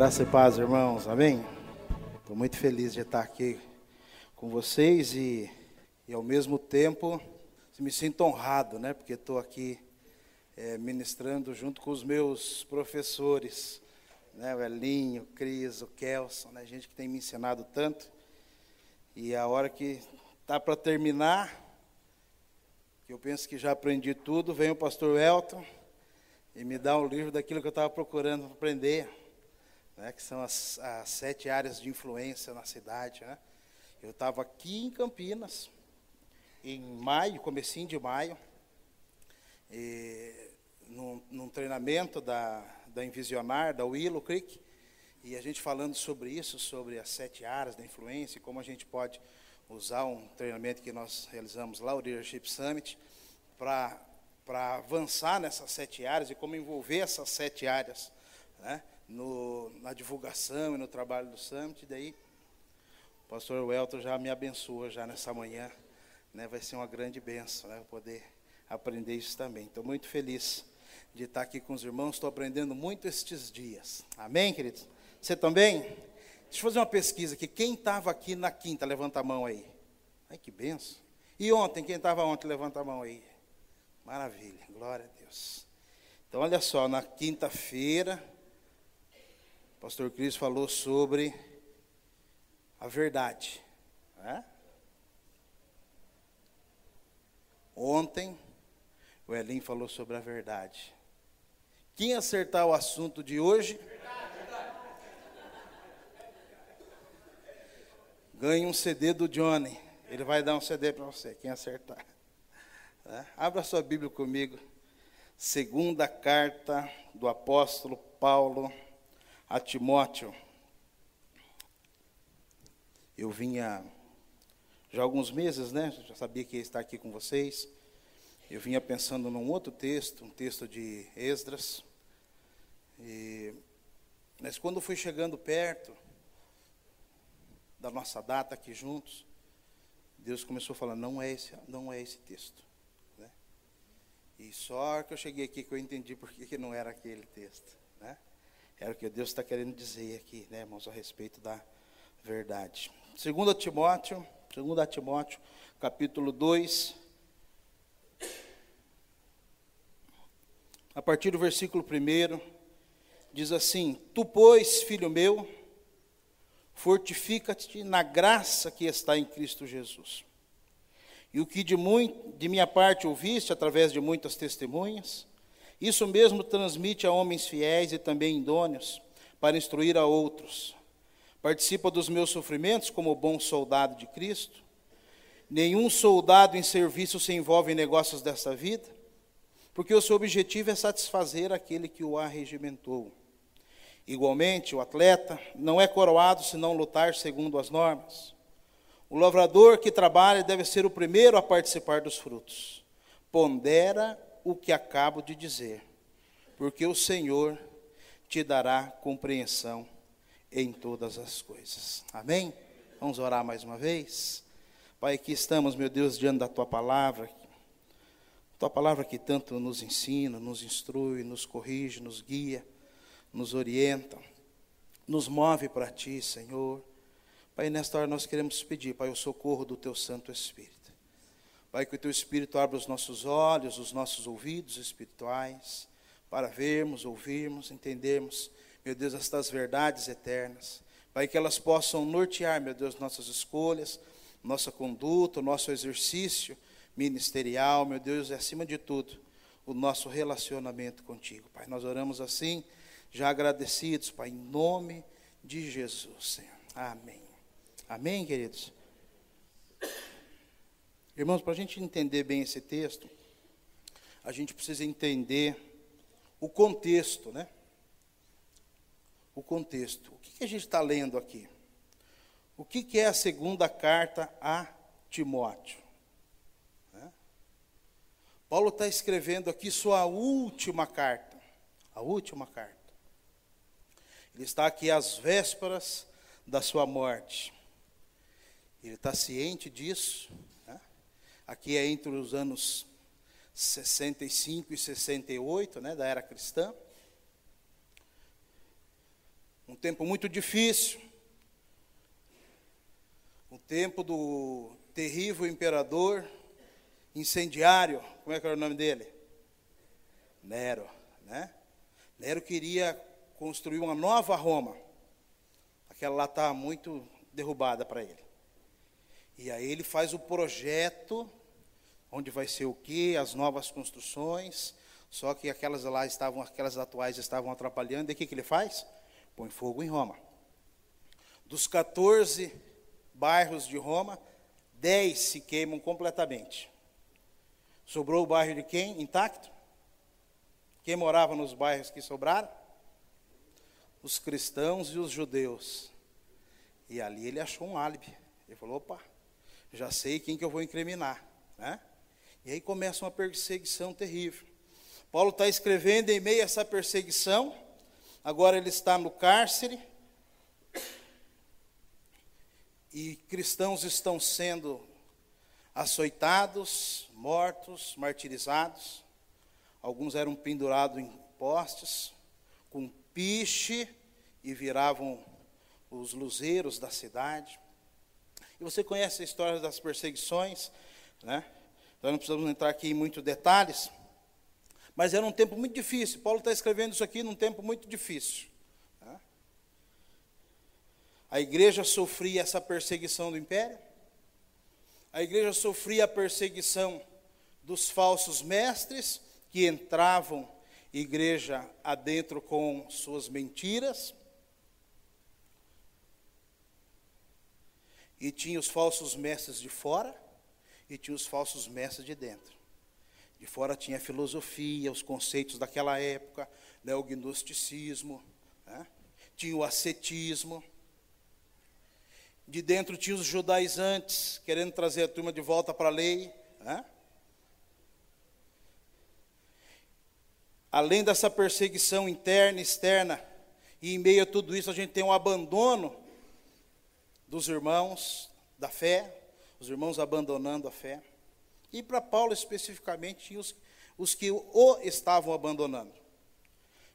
Graça e paz, irmãos. Amém? Estou muito feliz de estar aqui com vocês e, e ao mesmo tempo me sinto honrado, né? Porque estou aqui é, ministrando junto com os meus professores, né? O Elinho, o Cris, o Kelson, né? Gente que tem me ensinado tanto. E a hora que está para terminar, que eu penso que já aprendi tudo, vem o pastor Elton e me dá um livro daquilo que eu estava procurando aprender né, que são as, as, sete áreas de influência na cidade. Né? Eu estava aqui em Campinas, em maio, comecinho de maio, e, num, num, treinamento da, da Envisionar, da Willow Creek, e a gente falando sobre isso, sobre as sete áreas da influência, e como a gente pode usar um treinamento que nós realizamos lá, o Leadership Summit, para avançar nessas sete áreas e como envolver essas sete áreas. Né? No, na divulgação e no trabalho do Summit. Daí, o pastor Welton já me abençoa já nessa manhã. Né, vai ser uma grande benção né, poder aprender isso também. Estou muito feliz de estar aqui com os irmãos. Estou aprendendo muito estes dias. Amém, queridos? Você também? Deixa eu fazer uma pesquisa aqui. Quem estava aqui na quinta, levanta a mão aí. Ai, que benção. E ontem, quem estava ontem, levanta a mão aí. Maravilha, glória a Deus. Então, olha só, na quinta-feira, o pastor Cris falou sobre a verdade. Né? Ontem, o Elim falou sobre a verdade. Quem acertar o assunto de hoje, ganha um CD do Johnny. Ele vai dar um CD para você, quem acertar. Né? Abra sua Bíblia comigo. Segunda carta do apóstolo Paulo a Timóteo. Eu vinha já há alguns meses, né? Já sabia que ia estar aqui com vocês. Eu vinha pensando num outro texto, um texto de Esdras. E, mas quando fui chegando perto da nossa data aqui juntos, Deus começou a falar: não é esse, não é esse texto. Né? E só que eu cheguei aqui que eu entendi por que não era aquele texto. Né? Era o que Deus está querendo dizer aqui, né, irmãos, a respeito da verdade. Segundo Timóteo, segundo Timóteo, capítulo 2, a partir do versículo 1, diz assim: Tu, pois, filho meu, fortifica-te na graça que está em Cristo Jesus. E o que de, muito, de minha parte ouviste através de muitas testemunhas, isso mesmo transmite a homens fiéis e também idôneos, para instruir a outros. Participa dos meus sofrimentos como bom soldado de Cristo. Nenhum soldado em serviço se envolve em negócios desta vida, porque o seu objetivo é satisfazer aquele que o arregimentou. Igualmente, o atleta não é coroado se não lutar segundo as normas. O lavrador que trabalha deve ser o primeiro a participar dos frutos. Pondera o que acabo de dizer, porque o Senhor te dará compreensão em todas as coisas. Amém? Vamos orar mais uma vez? Pai, aqui estamos, meu Deus, diante da tua palavra. Tua palavra que tanto nos ensina, nos instrui, nos corrige, nos guia, nos orienta, nos move para ti, Senhor. Pai, nesta hora nós queremos pedir, Pai, o socorro do teu Santo Espírito. Pai, que o teu Espírito abra os nossos olhos, os nossos ouvidos espirituais, para vermos, ouvirmos, entendermos, meu Deus, estas verdades eternas. Pai, que elas possam nortear, meu Deus, nossas escolhas, nossa conduta, nosso exercício ministerial, meu Deus, e acima de tudo, o nosso relacionamento contigo. Pai, nós oramos assim, já agradecidos, Pai, em nome de Jesus, Senhor. Amém. Amém, queridos? Irmãos, para a gente entender bem esse texto, a gente precisa entender o contexto, né? O contexto. O que, que a gente está lendo aqui? O que, que é a segunda carta a Timóteo? Né? Paulo está escrevendo aqui sua última carta. A última carta. Ele está aqui às vésperas da sua morte. Ele está ciente disso Aqui é entre os anos 65 e 68, né, da era cristã. Um tempo muito difícil. O tempo do terrível imperador incendiário, como é que era o nome dele? Nero, né? Nero queria construir uma nova Roma. Aquela lá está muito derrubada para ele. E aí ele faz o projeto, onde vai ser o quê? As novas construções. Só que aquelas lá estavam, aquelas atuais estavam atrapalhando. E o que, que ele faz? Põe fogo em Roma. Dos 14 bairros de Roma, 10 se queimam completamente. Sobrou o bairro de quem? Intacto? Quem morava nos bairros que sobraram? Os cristãos e os judeus. E ali ele achou um álibi. Ele falou: opa, já sei quem que eu vou incriminar. Né? E aí começa uma perseguição terrível. Paulo está escrevendo em meio a essa perseguição. Agora ele está no cárcere. E cristãos estão sendo açoitados, mortos, martirizados. Alguns eram pendurados em postes, com piche, e viravam os luzeiros da cidade. E você conhece a história das perseguições, né? Então não precisamos entrar aqui em muitos detalhes, mas era um tempo muito difícil. Paulo está escrevendo isso aqui num tempo muito difícil. Né? A igreja sofria essa perseguição do império, a igreja sofria a perseguição dos falsos mestres que entravam igreja adentro com suas mentiras. E tinha os falsos mestres de fora e tinha os falsos mestres de dentro. De fora tinha a filosofia, os conceitos daquela época, né, o gnosticismo, né, tinha o ascetismo. De dentro tinha os judaizantes, querendo trazer a turma de volta para a lei. Né? Além dessa perseguição interna e externa, e em meio a tudo isso a gente tem um abandono dos irmãos da fé, os irmãos abandonando a fé. E para Paulo especificamente tinha os, os que o estavam abandonando.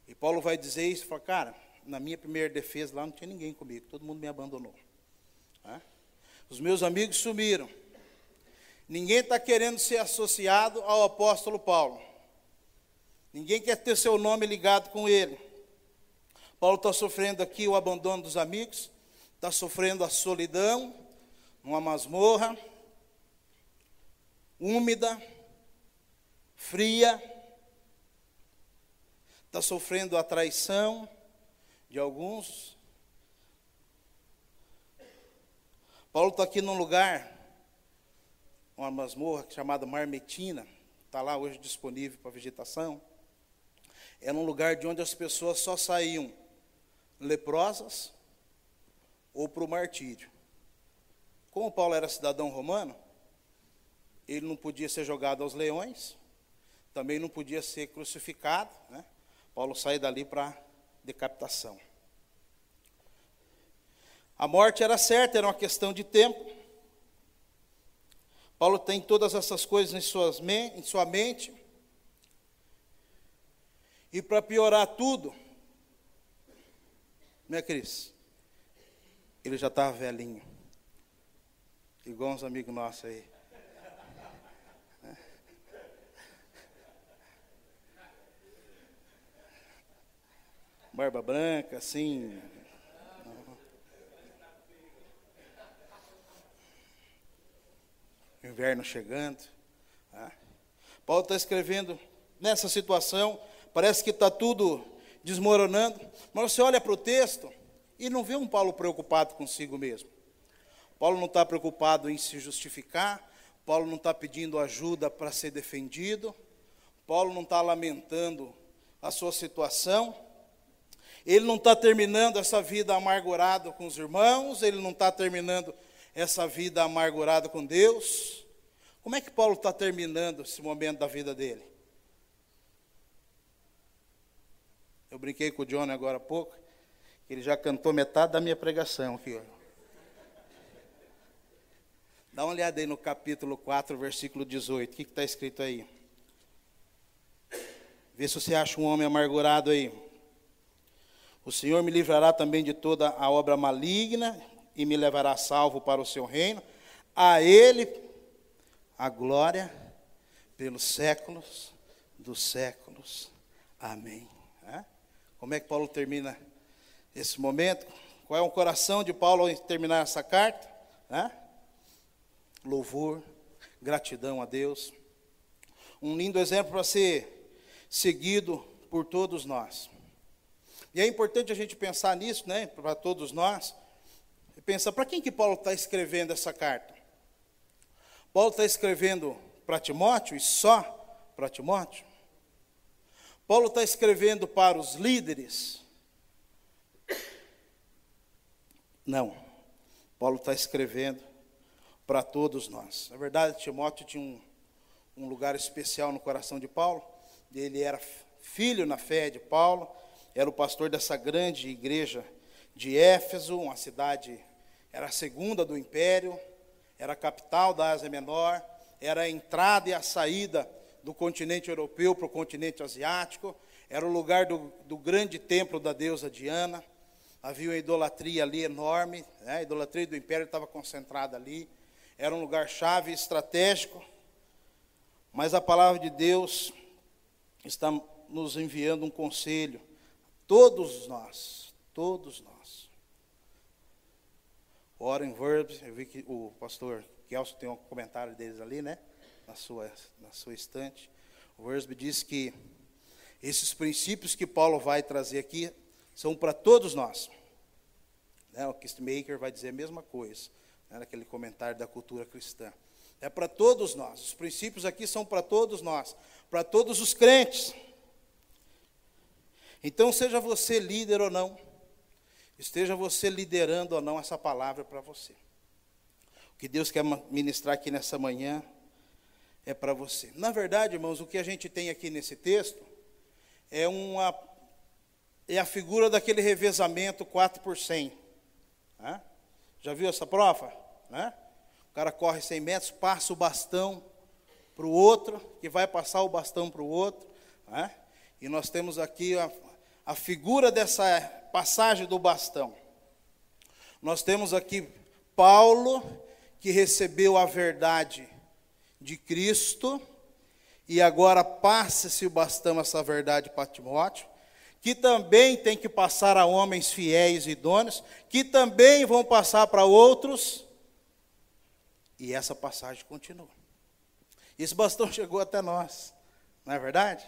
E Paulo vai dizer isso, fala, cara, na minha primeira defesa lá não tinha ninguém comigo, todo mundo me abandonou. Né? Os meus amigos sumiram. Ninguém está querendo ser associado ao apóstolo Paulo. Ninguém quer ter seu nome ligado com ele. Paulo está sofrendo aqui o abandono dos amigos, está sofrendo a solidão, numa masmorra, úmida, fria, está sofrendo a traição de alguns, Paulo está aqui num lugar, uma masmorra chamada Marmetina, está lá hoje disponível para vegetação. Era um lugar de onde as pessoas só saíam leprosas ou para o martírio. Como Paulo era cidadão romano, ele não podia ser jogado aos leões, também não podia ser crucificado. Né? Paulo sai dali para decapitação. A morte era certa, era uma questão de tempo. Paulo tem todas essas coisas em, suas, em sua mente. E para piorar tudo, minha Cris, ele já estava velhinho. Igual uns amigos nossos aí. Barba branca, assim, inverno chegando. Né? Paulo está escrevendo nessa situação, parece que está tudo desmoronando, mas você olha para o texto e não vê um Paulo preocupado consigo mesmo. Paulo não está preocupado em se justificar, Paulo não está pedindo ajuda para ser defendido, Paulo não está lamentando a sua situação, ele não está terminando essa vida amargurado com os irmãos, ele não está terminando essa vida amargurada com Deus. Como é que Paulo está terminando esse momento da vida dele? Eu brinquei com o Johnny agora há pouco, ele já cantou metade da minha pregação aqui. Ó. Dá uma olhada aí no capítulo 4, versículo 18. O que está escrito aí? Vê se você acha um homem amargurado aí. O Senhor me livrará também de toda a obra maligna e me levará salvo para o seu reino. A Ele a glória pelos séculos dos séculos. Amém. Como é que Paulo termina esse momento? Qual é o coração de Paulo ao terminar essa carta? Louvor, gratidão a Deus. Um lindo exemplo para ser seguido por todos nós. E é importante a gente pensar nisso, né, para todos nós. Pensar, para quem que Paulo está escrevendo essa carta? Paulo está escrevendo para Timóteo e só para Timóteo? Paulo está escrevendo para os líderes? Não. Paulo está escrevendo para todos nós. Na verdade, Timóteo tinha um, um lugar especial no coração de Paulo. Ele era filho na fé de Paulo, era o pastor dessa grande igreja de Éfeso, uma cidade, era a segunda do império, era a capital da Ásia Menor, era a entrada e a saída do continente europeu para o continente asiático, era o lugar do, do grande templo da deusa Diana, havia uma idolatria ali enorme, né? a idolatria do império estava concentrada ali, era um lugar chave estratégico, mas a palavra de Deus está nos enviando um conselho, todos nós, todos nós. Warren Verbs, eu vi que o pastor Kelso tem um comentário deles ali, né? Na sua, na sua estante. O Verbs diz que esses princípios que Paulo vai trazer aqui são para todos nós. Né? O Kistmaker vai dizer a mesma coisa né, naquele comentário da cultura cristã. É para todos nós. Os princípios aqui são para todos nós, para todos os crentes. Então, seja você líder ou não, esteja você liderando ou não essa palavra para você. O que Deus quer ministrar aqui nessa manhã é para você. Na verdade, irmãos, o que a gente tem aqui nesse texto é uma é a figura daquele revezamento 4 por 100. Né? Já viu essa prova? Né? O cara corre 100 metros, passa o bastão para o outro, que vai passar o bastão para o outro. Né? E nós temos aqui a, a figura dessa passagem do bastão. Nós temos aqui Paulo, que recebeu a verdade de Cristo, e agora passa-se o bastão, essa verdade para Timóteo que também tem que passar a homens fiéis e idôneos, que também vão passar para outros, e essa passagem continua. Esse bastão chegou até nós, não é verdade?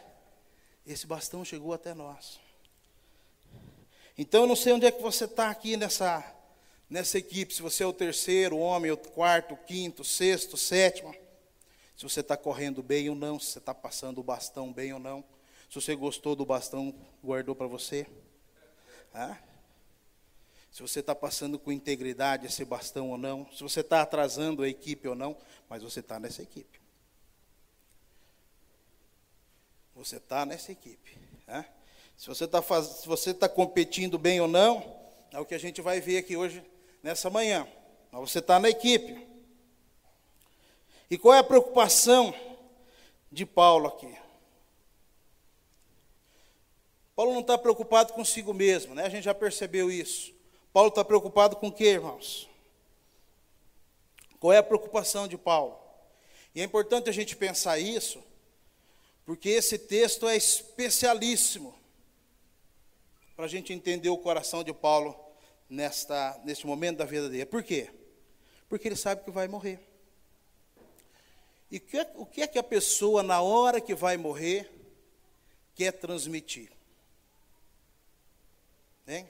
Esse bastão chegou até nós. Então eu não sei onde é que você está aqui nessa, nessa equipe, se você é o terceiro homem, o quarto, o quinto, o sexto, o sétimo, se você está correndo bem ou não, se você está passando o bastão bem ou não. Se você gostou do bastão, guardou para você. Se você está passando com integridade esse bastão ou não. Se você está atrasando a equipe ou não. Mas você está nessa equipe. Você está nessa equipe. Se você está você está competindo bem ou não, é o que a gente vai ver aqui hoje, nessa manhã. Mas você está na equipe. E qual é a preocupação de Paulo aqui? Paulo não está preocupado consigo mesmo, né? A gente já percebeu isso. Paulo está preocupado com o que, irmãos? Qual é a preocupação de Paulo? E é importante a gente pensar isso, porque esse texto é especialíssimo para a gente entender o coração de Paulo nesta, neste momento da vida dele. Por quê? Porque ele sabe que vai morrer. E o que é que a pessoa, na hora que vai morrer, quer transmitir? Hein?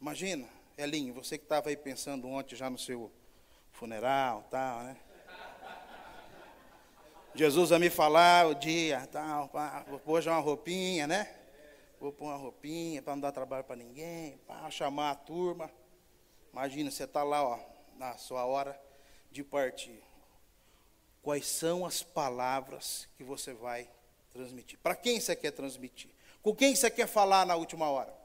Imagina, Elinho, você que estava aí pensando ontem já no seu funeral, tal, né? Jesus vai me falar o dia, tal, pá, vou pôr já uma roupinha, né? Vou pôr uma roupinha para não dar trabalho para ninguém, para chamar a turma. Imagina, você está lá, ó, na sua hora de partir. Quais são as palavras que você vai transmitir? Para quem você quer transmitir? Com quem você quer falar na última hora?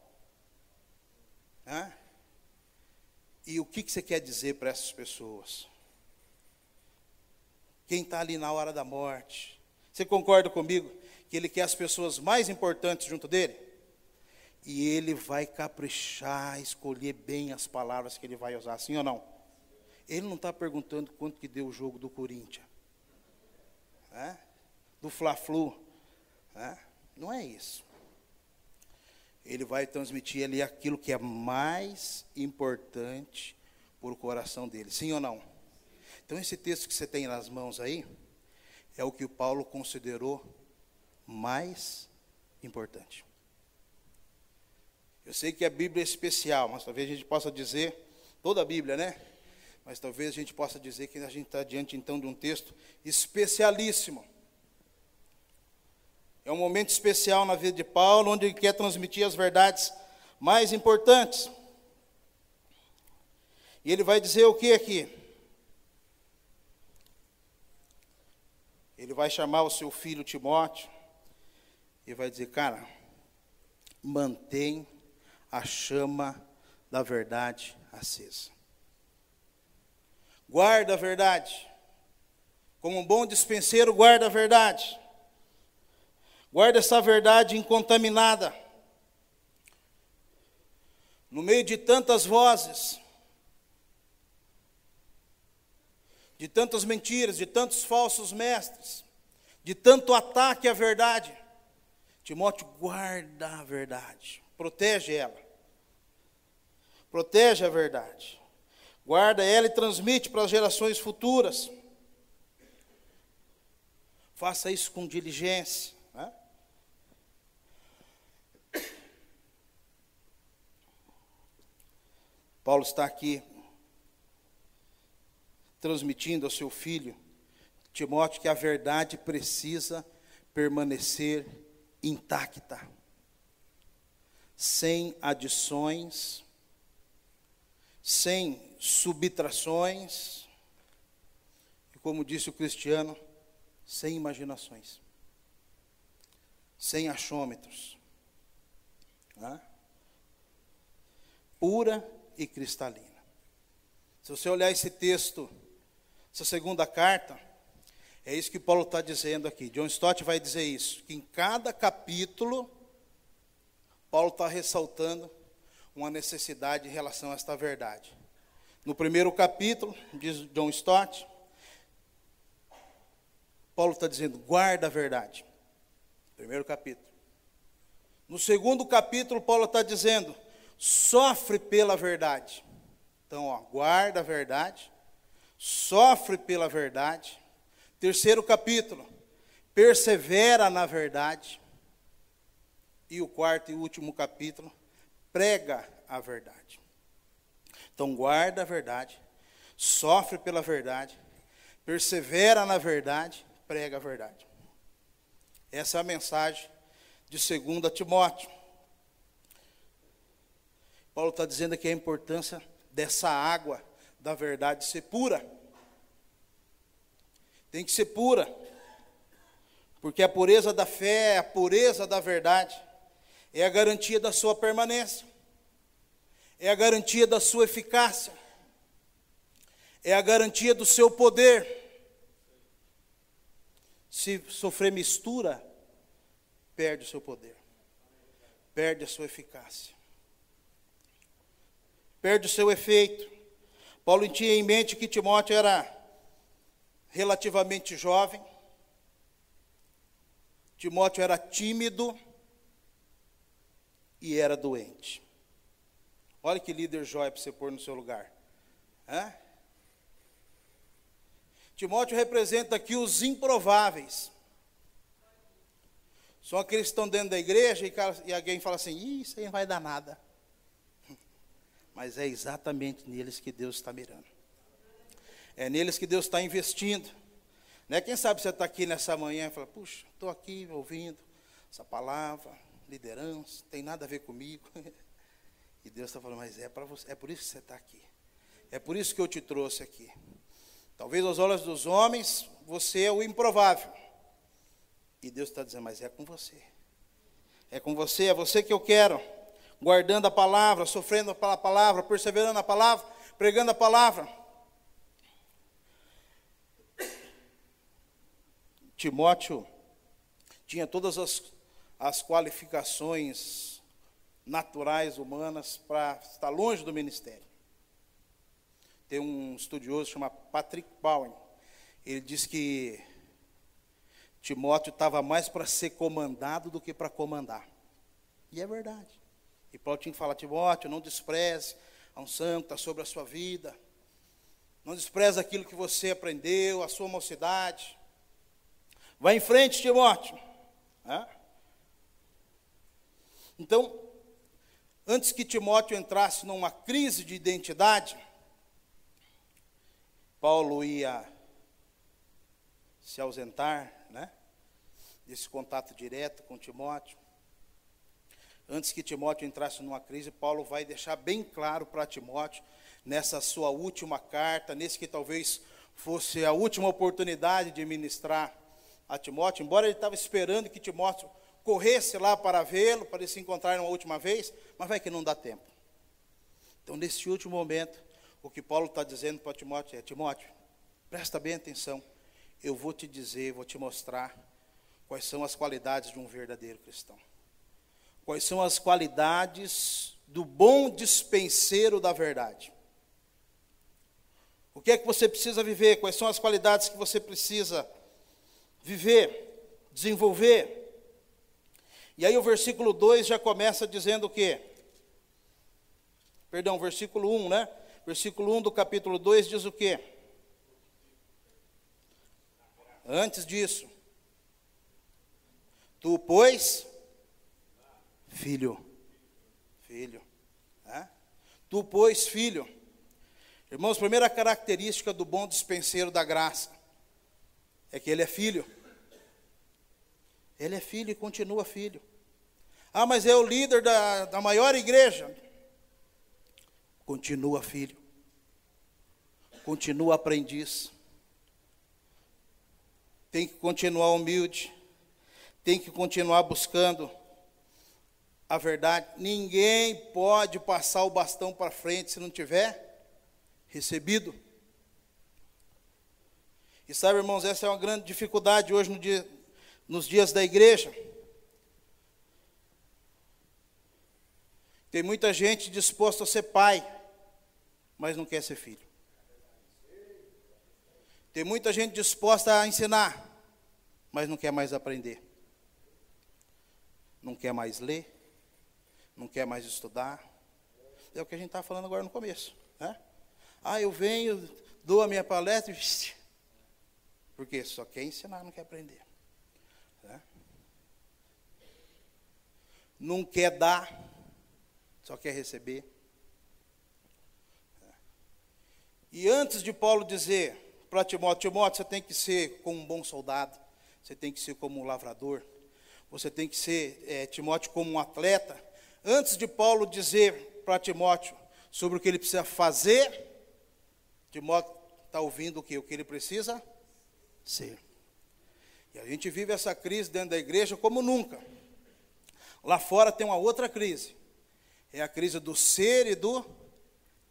E o que, que você quer dizer para essas pessoas? Quem está ali na hora da morte? Você concorda comigo que ele quer as pessoas mais importantes junto dele? e ele vai caprichar, escolher bem as palavras que ele vai usar, sim ou não? Ele não está perguntando quanto que deu o jogo do Corinthians, né? do Fla-Flu, né? não é isso. Ele vai transmitir ali aquilo que é mais importante por o coração dele, sim ou não? Então esse texto que você tem nas mãos aí, é o que o Paulo considerou mais importante. Eu sei que a Bíblia é especial, mas talvez a gente possa dizer, toda a Bíblia, né? Mas talvez a gente possa dizer que a gente está diante então de um texto especialíssimo. É um momento especial na vida de Paulo, onde ele quer transmitir as verdades mais importantes. E ele vai dizer o que aqui? Ele vai chamar o seu filho Timóteo e vai dizer: Cara, mantém a chama da verdade acesa. Guarda a verdade. Como um bom dispenseiro, guarda a verdade. Guarda essa verdade incontaminada. No meio de tantas vozes, de tantas mentiras, de tantos falsos mestres, de tanto ataque à verdade, Timóteo guarda a verdade. Protege ela. Protege a verdade. Guarda ela e transmite para as gerações futuras. Faça isso com diligência. Né? Paulo está aqui transmitindo ao seu filho, Timóteo, que a verdade precisa permanecer intacta sem adições, sem subtrações, e como disse o cristiano, sem imaginações, sem achômetros, né? pura e cristalina. Se você olhar esse texto, essa segunda carta, é isso que Paulo está dizendo aqui. John Stott vai dizer isso, que em cada capítulo Paulo está ressaltando uma necessidade em relação a esta verdade. No primeiro capítulo, diz John Stott, Paulo está dizendo: guarda a verdade. Primeiro capítulo. No segundo capítulo, Paulo está dizendo: sofre pela verdade. Então, ó, guarda a verdade, sofre pela verdade. Terceiro capítulo, persevera na verdade. E o quarto e último capítulo, prega a verdade. Então, guarda a verdade, sofre pela verdade, persevera na verdade, prega a verdade. Essa é a mensagem de 2 Timóteo. Paulo está dizendo aqui a importância dessa água da verdade ser pura. Tem que ser pura, porque a pureza da fé, a pureza da verdade, é a garantia da sua permanência, é a garantia da sua eficácia, é a garantia do seu poder. Se sofrer mistura, perde o seu poder, perde a sua eficácia, perde o seu efeito. Paulo tinha em mente que Timóteo era relativamente jovem, Timóteo era tímido, e era doente. Olha que líder jóia para você pôr no seu lugar. Hã? Timóteo representa aqui os improváveis. São aqueles que estão dentro da igreja e, e alguém fala assim: isso aí não vai dar nada. Mas é exatamente neles que Deus está mirando. É neles que Deus está investindo. Né? Quem sabe você está aqui nessa manhã e fala: puxa, estou aqui ouvindo essa palavra, liderança, tem nada a ver comigo. E Deus está falando, mas é para você, é por isso que você está aqui. É por isso que eu te trouxe aqui. Talvez aos olhos dos homens, você é o improvável. E Deus está dizendo, mas é com você. É com você, é você que eu quero. Guardando a palavra, sofrendo pela palavra, perseverando na palavra, pregando a palavra. Timóteo tinha todas as as qualificações naturais, humanas, para estar longe do ministério. Tem um estudioso chamado Patrick Bowen. Ele diz que Timóteo estava mais para ser comandado do que para comandar. E é verdade. E Paulo tinha que falar, Timóteo, não despreze a unção que está sobre a sua vida. Não despreze aquilo que você aprendeu, a sua mocidade. Vai em frente, Timóteo. É? Então, antes que Timóteo entrasse numa crise de identidade, Paulo ia se ausentar, né? Desse contato direto com Timóteo. Antes que Timóteo entrasse numa crise, Paulo vai deixar bem claro para Timóteo, nessa sua última carta, nesse que talvez fosse a última oportunidade de ministrar a Timóteo, embora ele estava esperando que Timóteo corresse lá para vê-lo, para eles se encontrarem uma última vez, mas vai que não dá tempo. Então, nesse último momento, o que Paulo está dizendo para Timóteo é: Timóteo, presta bem atenção, eu vou te dizer, vou te mostrar quais são as qualidades de um verdadeiro cristão. Quais são as qualidades do bom dispenseiro da verdade. O que é que você precisa viver? Quais são as qualidades que você precisa viver, desenvolver? E aí o versículo 2 já começa dizendo o quê? Perdão, versículo 1, né? Versículo 1 do capítulo 2 diz o quê? Antes disso, tu, pois, filho, filho, né? tu, pois, filho. Irmãos, primeira característica do bom dispenseiro da graça é que ele é filho. Ele é filho e continua filho. Ah, mas é o líder da, da maior igreja. Continua filho. Continua aprendiz. Tem que continuar humilde. Tem que continuar buscando a verdade. Ninguém pode passar o bastão para frente se não tiver recebido. E sabe, irmãos, essa é uma grande dificuldade hoje no dia, nos dias da igreja. Tem muita gente disposta a ser pai, mas não quer ser filho. Tem muita gente disposta a ensinar, mas não quer mais aprender. Não quer mais ler, não quer mais estudar. É o que a gente está falando agora no começo. Né? Ah, eu venho, dou a minha palestra, porque só quer ensinar, não quer aprender. Né? Não quer dar, só quer receber. E antes de Paulo dizer para Timóteo, Timóteo, você tem que ser como um bom soldado, você tem que ser como um lavrador, você tem que ser, é, Timóteo, como um atleta. Antes de Paulo dizer para Timóteo sobre o que ele precisa fazer, Timóteo está ouvindo o que? O que ele precisa ser. E a gente vive essa crise dentro da igreja como nunca. Lá fora tem uma outra crise. É a crise do ser e do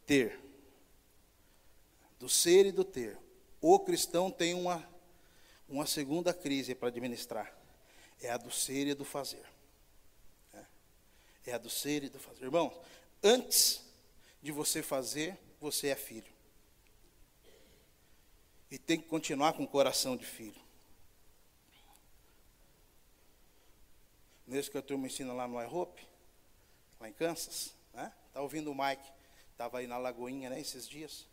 ter. Do ser e do ter. O cristão tem uma, uma segunda crise para administrar. É a do ser e do fazer. É. a do ser e do fazer. Irmão, antes de você fazer, você é filho. E tem que continuar com o coração de filho. Nesse que a turma ensina lá no iHope, lá em Kansas, né? Tá ouvindo o Mike, estava aí na Lagoinha, né, esses dias.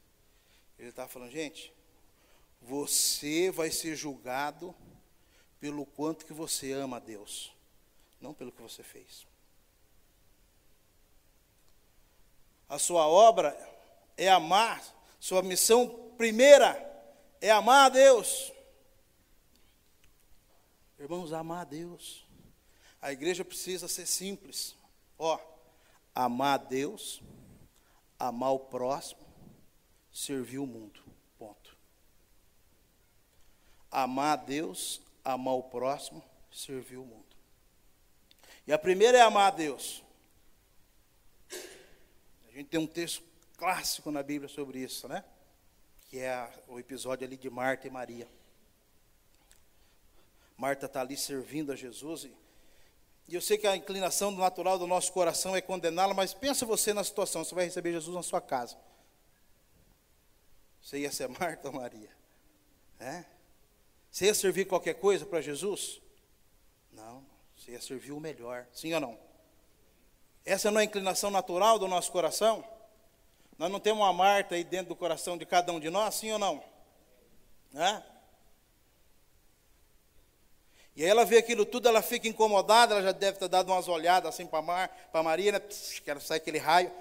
Ele estava falando, gente, você vai ser julgado pelo quanto que você ama a Deus, não pelo que você fez. A sua obra é amar, sua missão primeira é amar a Deus. Irmãos, amar a Deus. A igreja precisa ser simples. Ó, amar a Deus, amar o próximo, servir o mundo. Ponto. Amar a Deus, amar o próximo, servir o mundo. E a primeira é amar a Deus. Gente tem um texto clássico na Bíblia sobre isso, né? Que é o episódio ali de Marta e Maria. Marta está ali servindo a Jesus e E eu sei que a inclinação natural do nosso coração é condená-la, mas pensa você na situação, você vai receber Jesus na sua casa. Você ia ser Marta ou Maria? É? Você ia servir qualquer coisa para Jesus? Não, você ia servir o melhor, sim ou não? Essa não é a inclinação natural do nosso coração? Nós não temos uma Marta aí dentro do coração de cada um de nós, sim ou não? É? E aí ela vê aquilo tudo, ela fica incomodada, ela já deve ter dado umas olhadas assim para Mar, Maria, né? Quero sair aquele raio.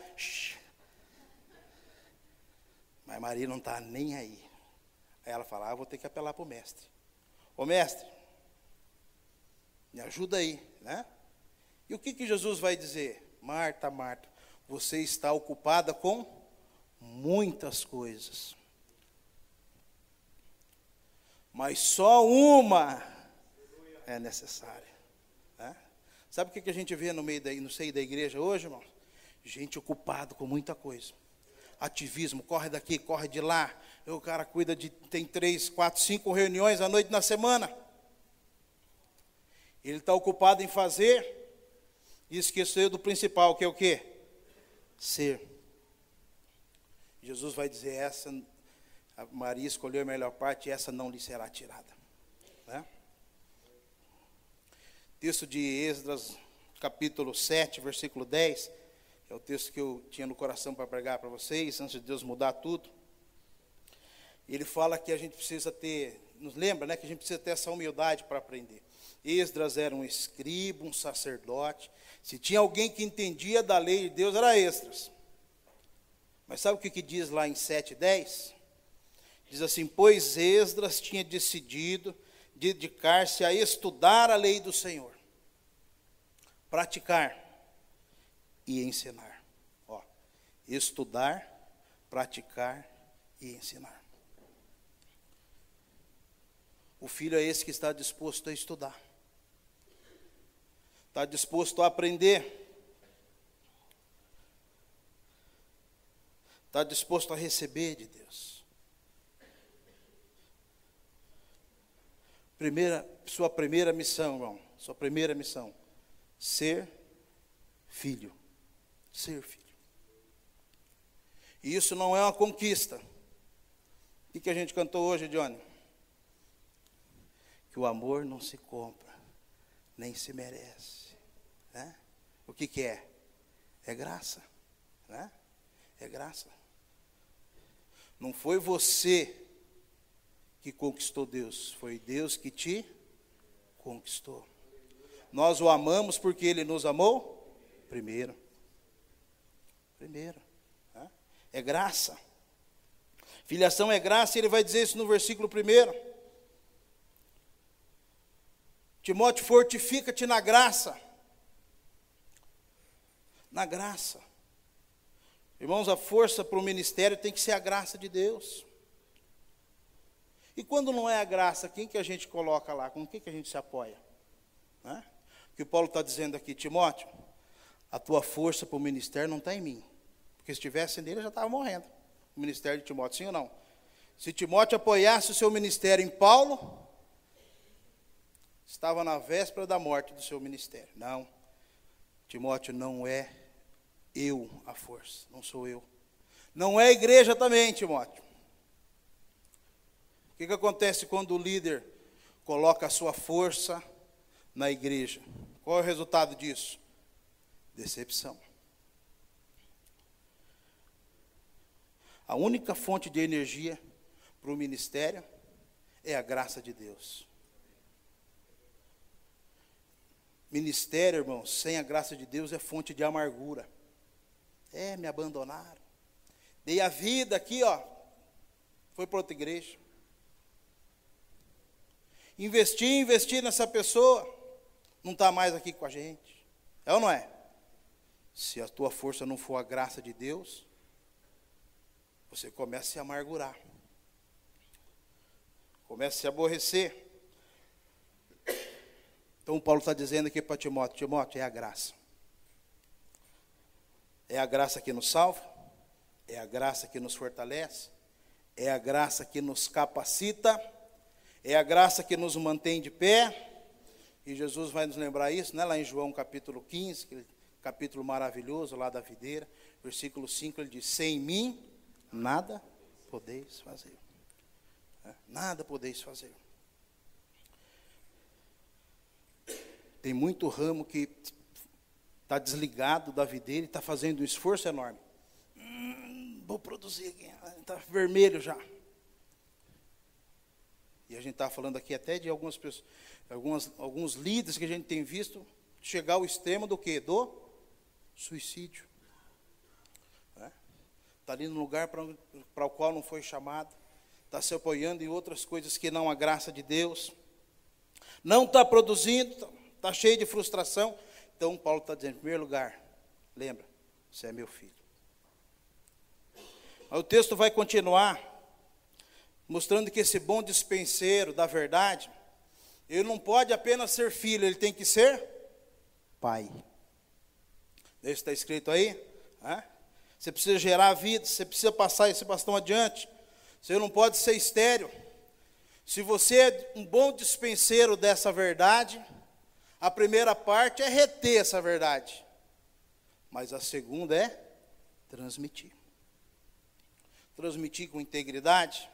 Mas Maria não está nem aí. Aí ela fala, ah, vou ter que apelar para o mestre. Ô mestre, me ajuda aí, né? E o que, que Jesus vai dizer? Marta, Marta, você está ocupada com muitas coisas. Mas só uma é necessária. Né? Sabe o que a gente vê no meio da, no seio da igreja hoje, irmão? Gente ocupada com muita coisa. Ativismo, corre daqui, corre de lá. O cara cuida de, tem três, quatro, cinco reuniões à noite na semana. Ele está ocupado em fazer e esqueceu do principal, que é o quê? Ser. Jesus vai dizer, essa, Maria escolheu a melhor parte, e essa não lhe será tirada. Né? Texto de Esdras, capítulo 7, versículo 10, é o texto que eu tinha no coração para pregar para vocês, antes de Deus mudar tudo. Ele fala que a gente precisa ter, nos lembra, né, que a gente precisa ter essa humildade para aprender. Esdras era um escriba, um sacerdote. Se tinha alguém que entendia da lei de Deus, era Esdras. Mas sabe o que, que diz lá em 7,10? Diz assim: Pois Esdras tinha decidido dedicar-se a estudar a lei do Senhor, praticar e ensinar. Ó, estudar, praticar e ensinar. O filho é esse que está disposto a estudar, está disposto a aprender, está disposto a receber de Deus. Primeira, sua primeira missão, irmão, sua primeira missão, ser filho. Ser filho. E isso não é uma conquista. O que a gente cantou hoje, Johnny? Que o amor não se compra, nem se merece. O que, que é? É graça. Né? É graça. Não foi você que conquistou Deus, foi Deus que te conquistou. Nós o amamos porque ele nos amou primeiro. Primeiro. Né? É graça. Filiação é graça, ele vai dizer isso no versículo primeiro. Timóteo, fortifica-te na graça. Na graça. Irmãos, a força para o ministério tem que ser a graça de Deus. E quando não é a graça, quem que a gente coloca lá? Com quem que a gente se apoia? Né? O que o Paulo está dizendo aqui, Timóteo, a tua força para o ministério não está em mim. Porque se estivesse nele, eu já estava morrendo. O ministério de Timóteo, sim ou não? Se Timóteo apoiasse o seu ministério em Paulo, estava na véspera da morte do seu ministério. Não. Timóteo não é eu a força, não sou eu. Não é a igreja também, Timóteo. O que, que acontece quando o líder coloca a sua força na igreja? Qual é o resultado disso? Decepção. A única fonte de energia para o ministério é a graça de Deus. Ministério, irmão, sem a graça de Deus é fonte de amargura. É, me abandonaram. Dei a vida aqui, ó. Foi para outra igreja. Investir, investir nessa pessoa, não está mais aqui com a gente. É ou não é? Se a tua força não for a graça de Deus, você começa a se amargurar. Começa a se aborrecer. Então Paulo está dizendo aqui para Timóteo, Timóteo, é a graça. É a graça que nos salva, é a graça que nos fortalece, é a graça que nos capacita é a graça que nos mantém de pé, E Jesus vai nos lembrar isso, né? lá em João capítulo 15, aquele capítulo maravilhoso lá da videira, versículo 5, ele diz: Sem mim nada podeis fazer. É, nada podeis fazer. Tem muito ramo que está desligado da videira e está fazendo um esforço enorme. Hum, vou produzir aqui, está vermelho já. E a gente está falando aqui até de algumas pessoas, algumas, alguns líderes que a gente tem visto chegar ao extremo do que? Do suicídio. Está é? ali no lugar para o qual não foi chamado, está se apoiando em outras coisas que não a graça de Deus, não está produzindo, está cheio de frustração. Então, Paulo está dizendo, em primeiro lugar, lembra, você é meu filho. O texto vai continuar mostrando que esse bom dispenseiro da verdade, ele não pode apenas ser filho, ele tem que ser pai. Isso está escrito aí? Você precisa gerar a vida, você precisa passar esse bastão adiante. Você não pode ser estéreo. Se você é um bom dispenseiro dessa verdade, a primeira parte é reter essa verdade, mas a segunda é transmitir. Transmitir com integridade,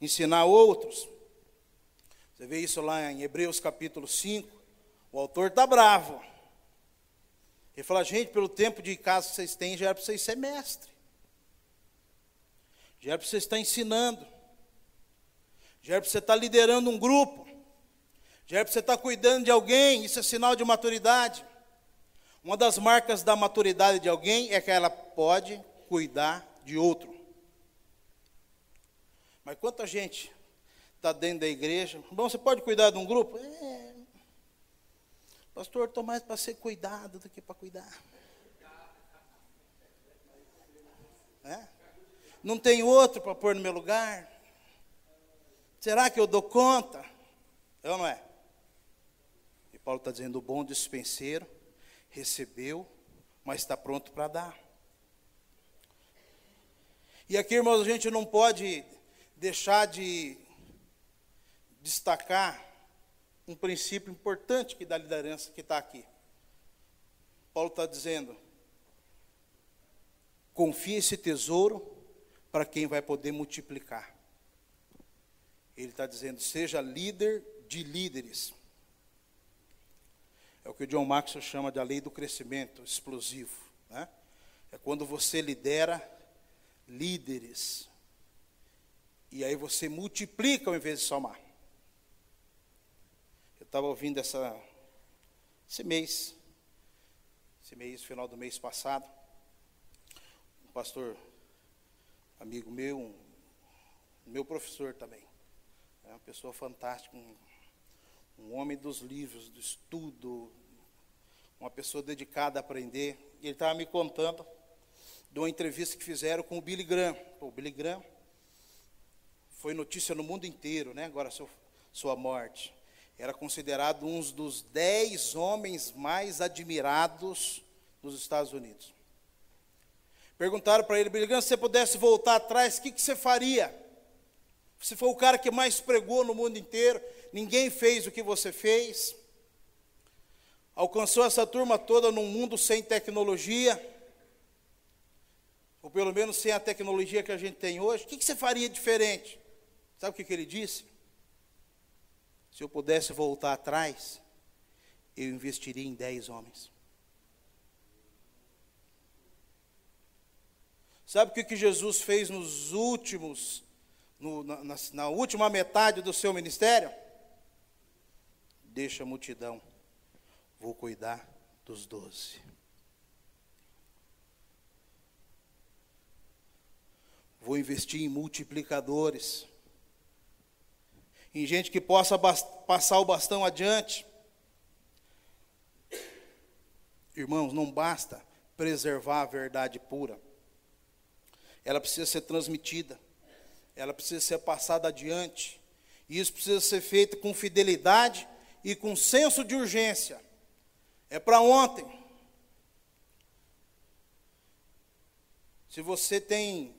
ensinar outros. Você vê isso lá em Hebreus capítulo 5. O autor está bravo. Ele fala, gente, pelo tempo de casa que vocês têm, já era para vocês ser mestre. Já era para você estar ensinando. Já era para você estar liderando um grupo. Já você estar cuidando de alguém. Isso é sinal de maturidade. Uma das marcas da maturidade de alguém é que ela pode cuidar de outro. Mas quanta gente está dentro da igreja? Bom, você pode cuidar de um grupo? É. Pastor, estou mais para ser cuidado do que para cuidar. É? Não tem outro para pôr no meu lugar? Será que eu dou conta? É ou não é? Paulo está dizendo: o bom dispenseiro recebeu, mas está pronto para dar. E aqui, irmãos, a gente não pode deixar de destacar um princípio importante que da liderança que está aqui. Paulo está dizendo: confie esse tesouro para quem vai poder multiplicar. Ele está dizendo: seja líder de líderes. É o que o John Maxwell chama de a lei do crescimento explosivo. Né? É quando você lidera líderes e aí você multiplica ao invés de somar. Eu estava ouvindo essa, esse mês, esse mês, final do mês passado, um pastor, amigo meu, um, meu professor também, é uma pessoa fantástica, um, um homem dos livros, do estudo, uma pessoa dedicada a aprender. E ele estava me contando de uma entrevista que fizeram com o Billy Graham. O Billy Graham foi notícia no mundo inteiro, né? Agora sua, sua morte. Era considerado um dos dez homens mais admirados dos Estados Unidos. Perguntaram para ele, Billy se você pudesse voltar atrás, o que, que você faria? Você foi o cara que mais pregou no mundo inteiro, ninguém fez o que você fez. Alcançou essa turma toda num mundo sem tecnologia, ou pelo menos sem a tecnologia que a gente tem hoje. O que, você faria diferente? Sabe o que, ele disse? Se eu pudesse voltar atrás, eu investiria em dez homens. Sabe o que, que Jesus fez nos últimos, no, na, na última metade do seu ministério? Deixa a multidão, vou cuidar dos doze. Vou investir em multiplicadores. Em gente que possa passar o bastão adiante. Irmãos, não basta preservar a verdade pura, ela precisa ser transmitida, ela precisa ser passada adiante, e isso precisa ser feito com fidelidade e com senso de urgência. É para ontem. Se você tem,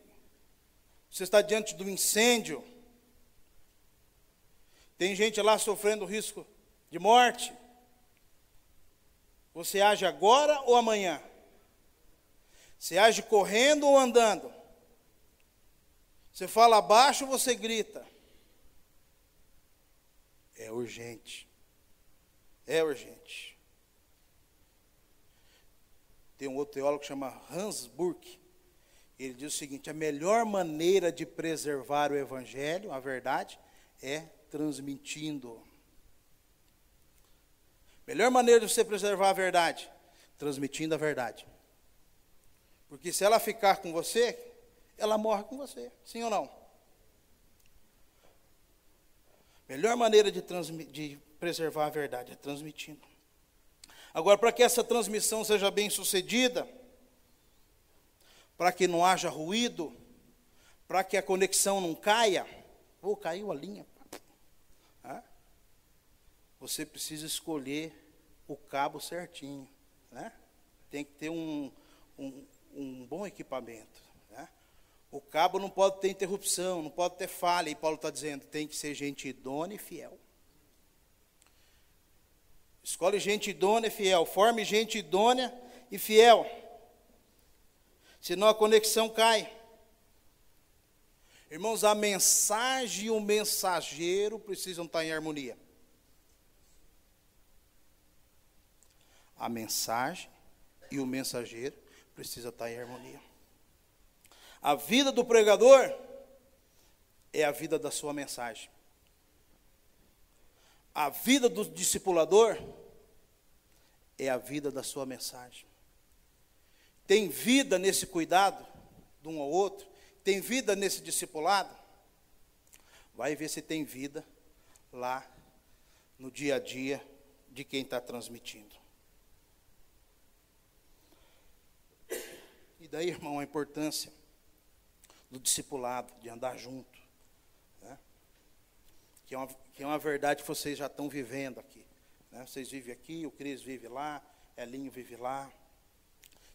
você está diante do incêndio, Tem gente lá sofrendo risco de morte. Você age agora ou amanhã? Você age correndo ou andando? Você fala baixo ou você grita? É urgente. É urgente. Tem um outro teólogo que chama Hans Burke. Ele diz o seguinte: a melhor maneira de preservar o evangelho, a verdade, é transmitindo. Melhor maneira de você preservar a verdade, transmitindo a verdade. Porque se ela ficar com você, ela morre com você. Sim ou não? Melhor maneira de, de preservar a verdade é transmitindo. Agora, para que essa transmissão seja bem sucedida, para que não haja ruído, para que a conexão não caia, ou oh, caiu a linha. Você precisa escolher o cabo certinho. Né? Tem que ter um, um, um bom equipamento. O cabo não pode ter interrupção, não pode ter falha, e Paulo está dizendo, tem que ser gente idônea e fiel. Escolhe gente idônea e fiel, forme gente idônea e fiel. Senão a conexão cai. Irmãos, a mensagem e o mensageiro precisam estar em harmonia. A mensagem e o mensageiro precisa estar em harmonia. A vida do pregador é a vida da sua mensagem. A vida do discipulador é a vida da sua mensagem. Tem vida nesse cuidado de um ao outro? Tem vida nesse discipulado? Vai ver se tem vida lá no dia a dia de quem está transmitindo. E daí, irmão, a importância do discipulado, de andar junto. Né? Que, é uma, que é uma verdade que vocês já estão vivendo aqui. Né? Vocês vivem aqui, o Cris vive lá, Elinho vive lá.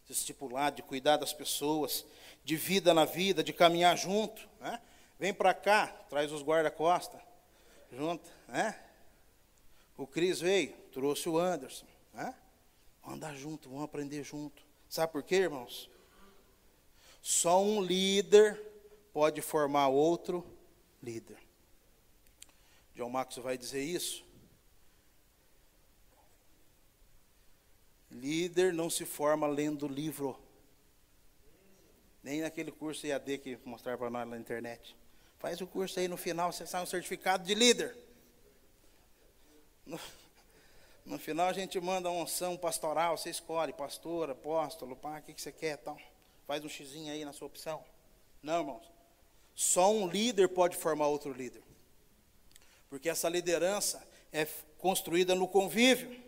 Discipulado, de cuidar das pessoas, de vida na vida, de caminhar junto. Né? Vem para cá, traz os guarda-costa junto. Né? O Cris veio, trouxe o Anderson. Né? Andar junto, vamos aprender junto. Sabe por quê, irmãos? Só um líder pode formar outro líder. John Maxwell vai dizer isso. Líder não se forma lendo livro. Nem naquele curso EAD que mostraram para nós na internet. Faz o curso aí no final, você sai um certificado de líder. No, no final a gente manda uma unção pastoral, você escolhe, pastor, apóstolo, pá, o que, que você quer tal. Faz um xizinho aí na sua opção. Não, irmãos. Só um líder pode formar outro líder. Porque essa liderança é construída no convívio.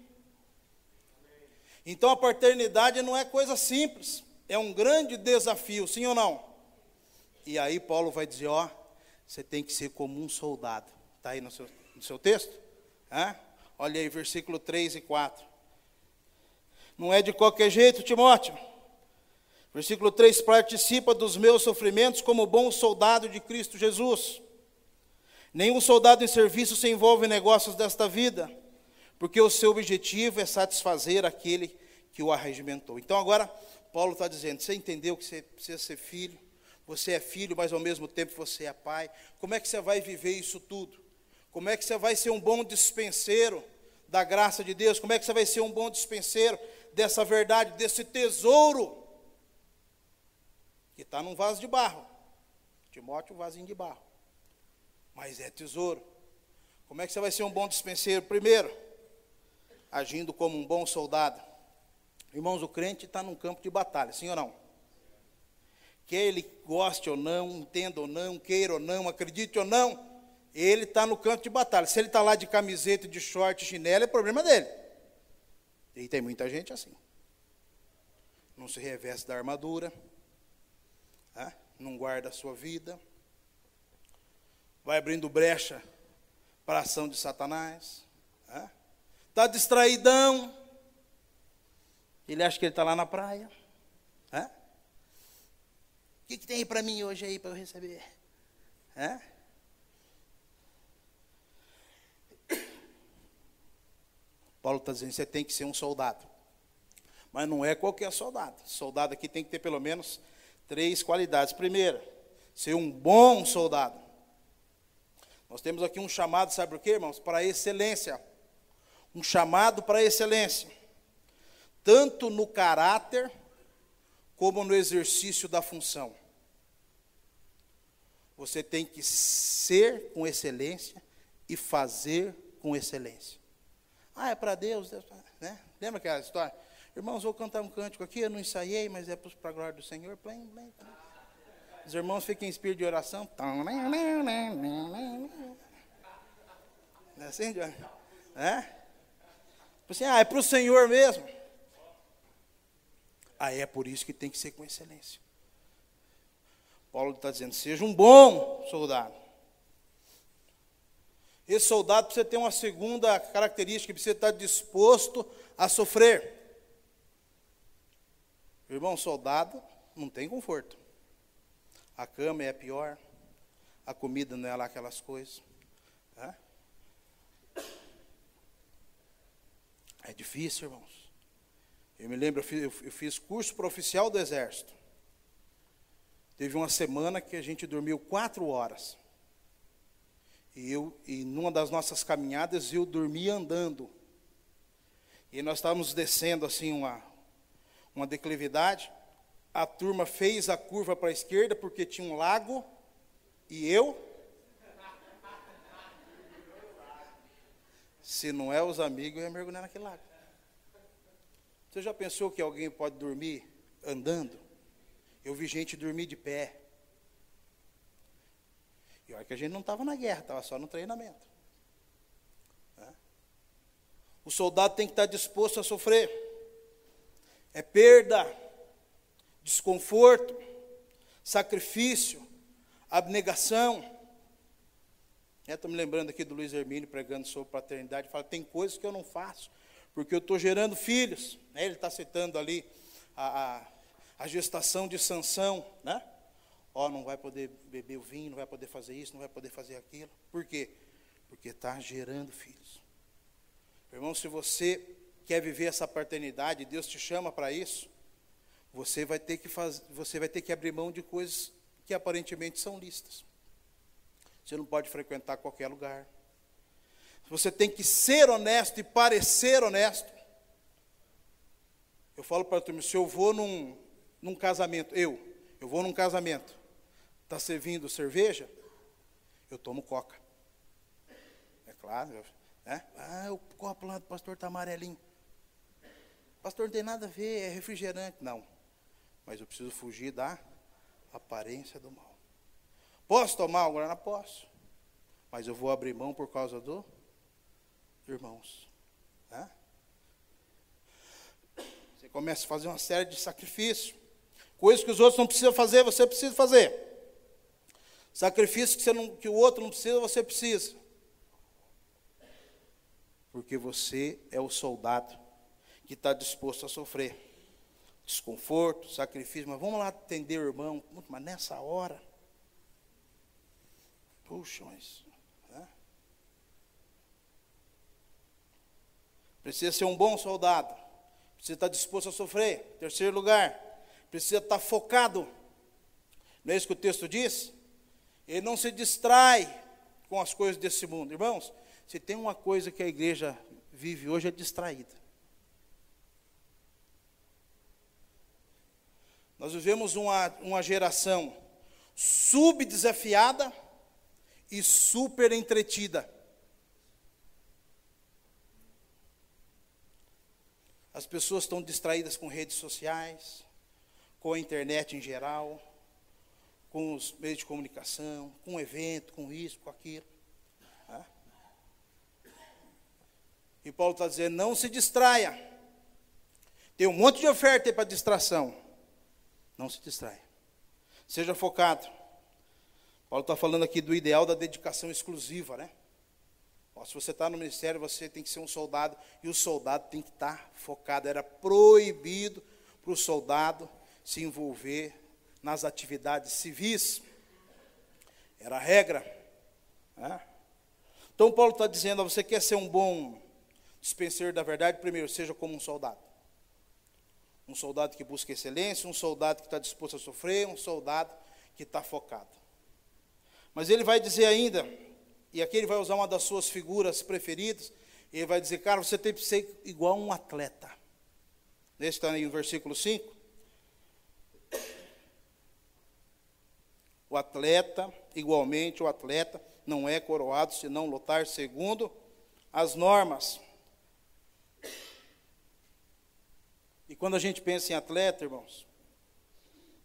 Então a paternidade não é coisa simples, é um grande desafio, sim ou não? E aí Paulo vai dizer, ó, você tem que ser como um soldado. Está aí no seu, no seu texto? Hã? Olha aí, versículo 3 e 4. Não é de qualquer jeito, Timóteo. Versículo 3: Participa dos meus sofrimentos como bom soldado de Cristo Jesus. Nenhum soldado em serviço se envolve em negócios desta vida, porque o seu objetivo é satisfazer aquele que o arregimentou. Então agora, Paulo está dizendo: você entendeu que você precisa ser filho? Você é filho, mas ao mesmo tempo você é pai. Como é que você vai viver isso tudo? Como é que você vai ser um bom dispenseiro da graça de Deus? Como é que você vai ser um bom dispenseiro dessa verdade, desse tesouro que está num vaso de barro. Timóteo, um vasinho de barro. Mas é tesouro. Como é que você vai ser um bom dispenseiro? Primeiro, agindo como um bom soldado. Irmãos, o crente está num campo de batalha, sim ou não? Quer ele goste ou não, entenda ou não, queira ou não, acredite ou não, ele está no campo de batalha. Se ele está lá de camiseta, de short, chinelo, é problema dele. E tem muita gente assim. Não se reveste da armadura, né? não guarda a sua vida, vai abrindo brecha para a ação de Satanás, está né? distraidão, ele acha que ele está lá na praia. Né? O que, que tem para mim hoje aí para eu receber? Paulo está dizendo, você tem que ser um soldado. Mas não é qualquer soldado. Soldado aqui tem que ter pelo menos três qualidades. Primeira, ser um bom soldado. Nós temos aqui um chamado, sabe por quê, irmãos? Para excelência. Um chamado para excelência. Tanto no caráter, como no exercício da função. Você tem que ser com excelência e fazer com excelência. Ah, é para Deus, Deus, né? Lembra aquela história? Irmãos, vou cantar um cântico aqui, eu não ensaiei, mas é para a glória do Senhor. Os irmãos fiquem em espírito de oração. Não é assim, John? É? Tipo assim, ah, é para o Senhor mesmo. Aí é por isso que tem que ser com excelência. Paulo está dizendo: seja um bom soldado. Esse soldado precisa ter uma segunda característica, precisa estar disposto a sofrer. Irmão, soldado não tem conforto. A cama é pior, a comida não é lá aquelas coisas. É, é difícil, irmãos. Eu me lembro, eu fiz, eu fiz curso para oficial do Exército. Teve uma semana que a gente dormiu quatro horas. E, eu, e numa das nossas caminhadas eu dormi andando. E nós estávamos descendo assim uma, uma declividade. A turma fez a curva para a esquerda porque tinha um lago. E eu. Se não é os amigos, eu ia mergulhar naquele lago. Você já pensou que alguém pode dormir andando? Eu vi gente dormir de pé. E olha que a gente não estava na guerra, estava só no treinamento. O soldado tem que estar disposto a sofrer. É perda, desconforto, sacrifício, abnegação. Estou me lembrando aqui do Luiz Hermínio pregando sobre paternidade. Fala, tem coisas que eu não faço, porque eu estou gerando filhos. Ele está citando ali a, a a gestação de Sansão, né? Oh, não vai poder beber o vinho, não vai poder fazer isso, não vai poder fazer aquilo. Por quê? Porque está gerando filhos. Irmão, se você quer viver essa paternidade, Deus te chama para isso, você vai ter que fazer, você vai ter que abrir mão de coisas que aparentemente são listas. Você não pode frequentar qualquer lugar. Você tem que ser honesto e parecer honesto. Eu falo para a turma, se eu vou num, num casamento, eu, eu vou num casamento, está servindo cerveja, eu tomo coca. É claro, né? Ah, o copo lá do pastor está amarelinho. Pastor, não tem nada a ver, é refrigerante. Não, mas eu preciso fugir da aparência do mal. Posso tomar agora? Não posso. Mas eu vou abrir mão por causa do irmãos. Né? Você começa a fazer uma série de sacrifícios. Coisas que os outros não precisam fazer, você precisa fazer. Sacrifício que, não, que o outro não precisa, você precisa. Porque você é o soldado que está disposto a sofrer. Desconforto, sacrifício, mas vamos lá atender o irmão. Mas nessa hora. Puxa, mas. Né? Precisa ser um bom soldado. Precisa estar disposto a sofrer. Terceiro lugar, precisa estar focado. Não é isso que o texto diz? Ele não se distrai com as coisas desse mundo. Irmãos, se tem uma coisa que a igreja vive hoje é distraída. Nós vivemos uma, uma geração subdesafiada e super entretida. As pessoas estão distraídas com redes sociais, com a internet em geral, com os meios de comunicação, com o evento, com isso, com aquilo. E Paulo está dizendo: não se distraia. Tem um monte de oferta para distração. Não se distraia. Seja focado. Paulo está falando aqui do ideal da dedicação exclusiva, né? Ó, se você está no ministério, você tem que ser um soldado, e o soldado tem que estar tá focado. Era proibido para o soldado se envolver nas atividades civis. Era a regra. Né? Então Paulo está dizendo, você quer ser um bom dispenseiro da verdade, primeiro, seja como um soldado. Um soldado que busca excelência, um soldado que está disposto a sofrer, um soldado que está focado. Mas ele vai dizer ainda, e aqui ele vai usar uma das suas figuras preferidas, ele vai dizer, cara, você tem que ser igual um atleta. Esse está aí no versículo 5. O atleta, igualmente, o atleta não é coroado se não lutar segundo as normas. E quando a gente pensa em atleta, irmãos,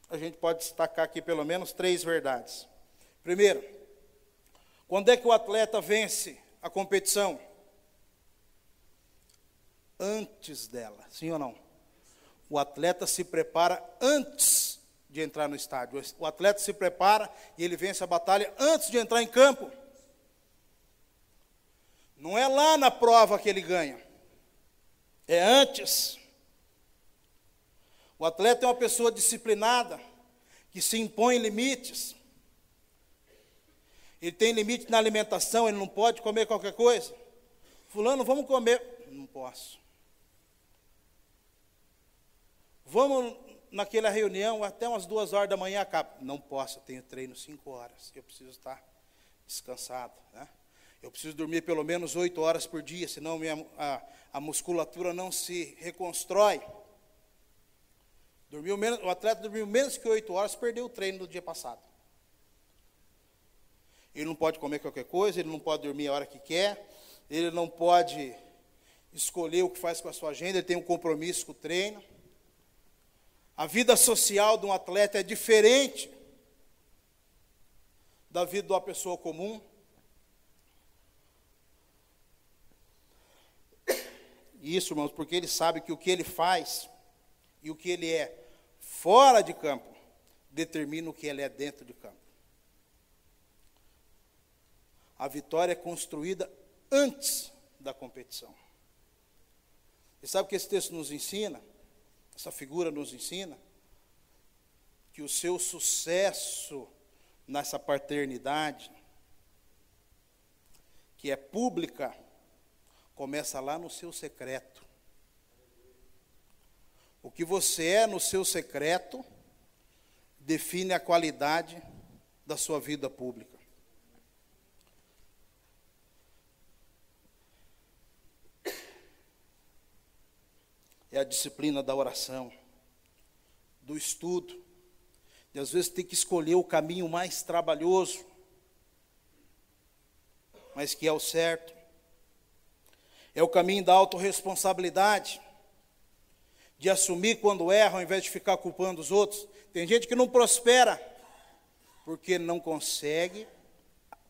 a gente pode destacar aqui pelo menos três verdades. Primeiro, quando é que o atleta vence a competição? Antes dela, sim ou não? O atleta se prepara antes de entrar no estádio. O atleta se prepara e ele vence a batalha antes de entrar em campo. Não é lá na prova que ele ganha, é antes. O atleta é uma pessoa disciplinada, que se impõe limites. Ele tem limite na alimentação, ele não pode comer qualquer coisa. Fulano, vamos comer. Não posso. Vamos naquela reunião até umas duas horas da manhã acaba. Não posso, eu tenho treino cinco horas. Eu preciso estar descansado. Né? Eu preciso dormir pelo menos oito horas por dia, senão minha, a, a musculatura não se reconstrói. Dormiu menos, o atleta dormiu menos que oito horas, perdeu o treino do dia passado. Ele não pode comer qualquer coisa, ele não pode dormir a hora que quer, ele não pode escolher o que faz com a sua agenda, ele tem um compromisso com o treino. A vida social de um atleta é diferente da vida de uma pessoa comum. Isso, irmãos, porque ele sabe que o que ele faz e o que ele é fora de campo determina o que ele é dentro de campo. A vitória é construída antes da competição. E sabe o que esse texto nos ensina? Essa figura nos ensina que o seu sucesso nessa paternidade, que é pública, começa lá no seu secreto. O que você é no seu secreto define a qualidade da sua vida pública. é a disciplina da oração, do estudo. E às vezes tem que escolher o caminho mais trabalhoso, mas que é o certo. É o caminho da autorresponsabilidade, de assumir quando erra, ao invés de ficar culpando os outros. Tem gente que não prospera, porque não consegue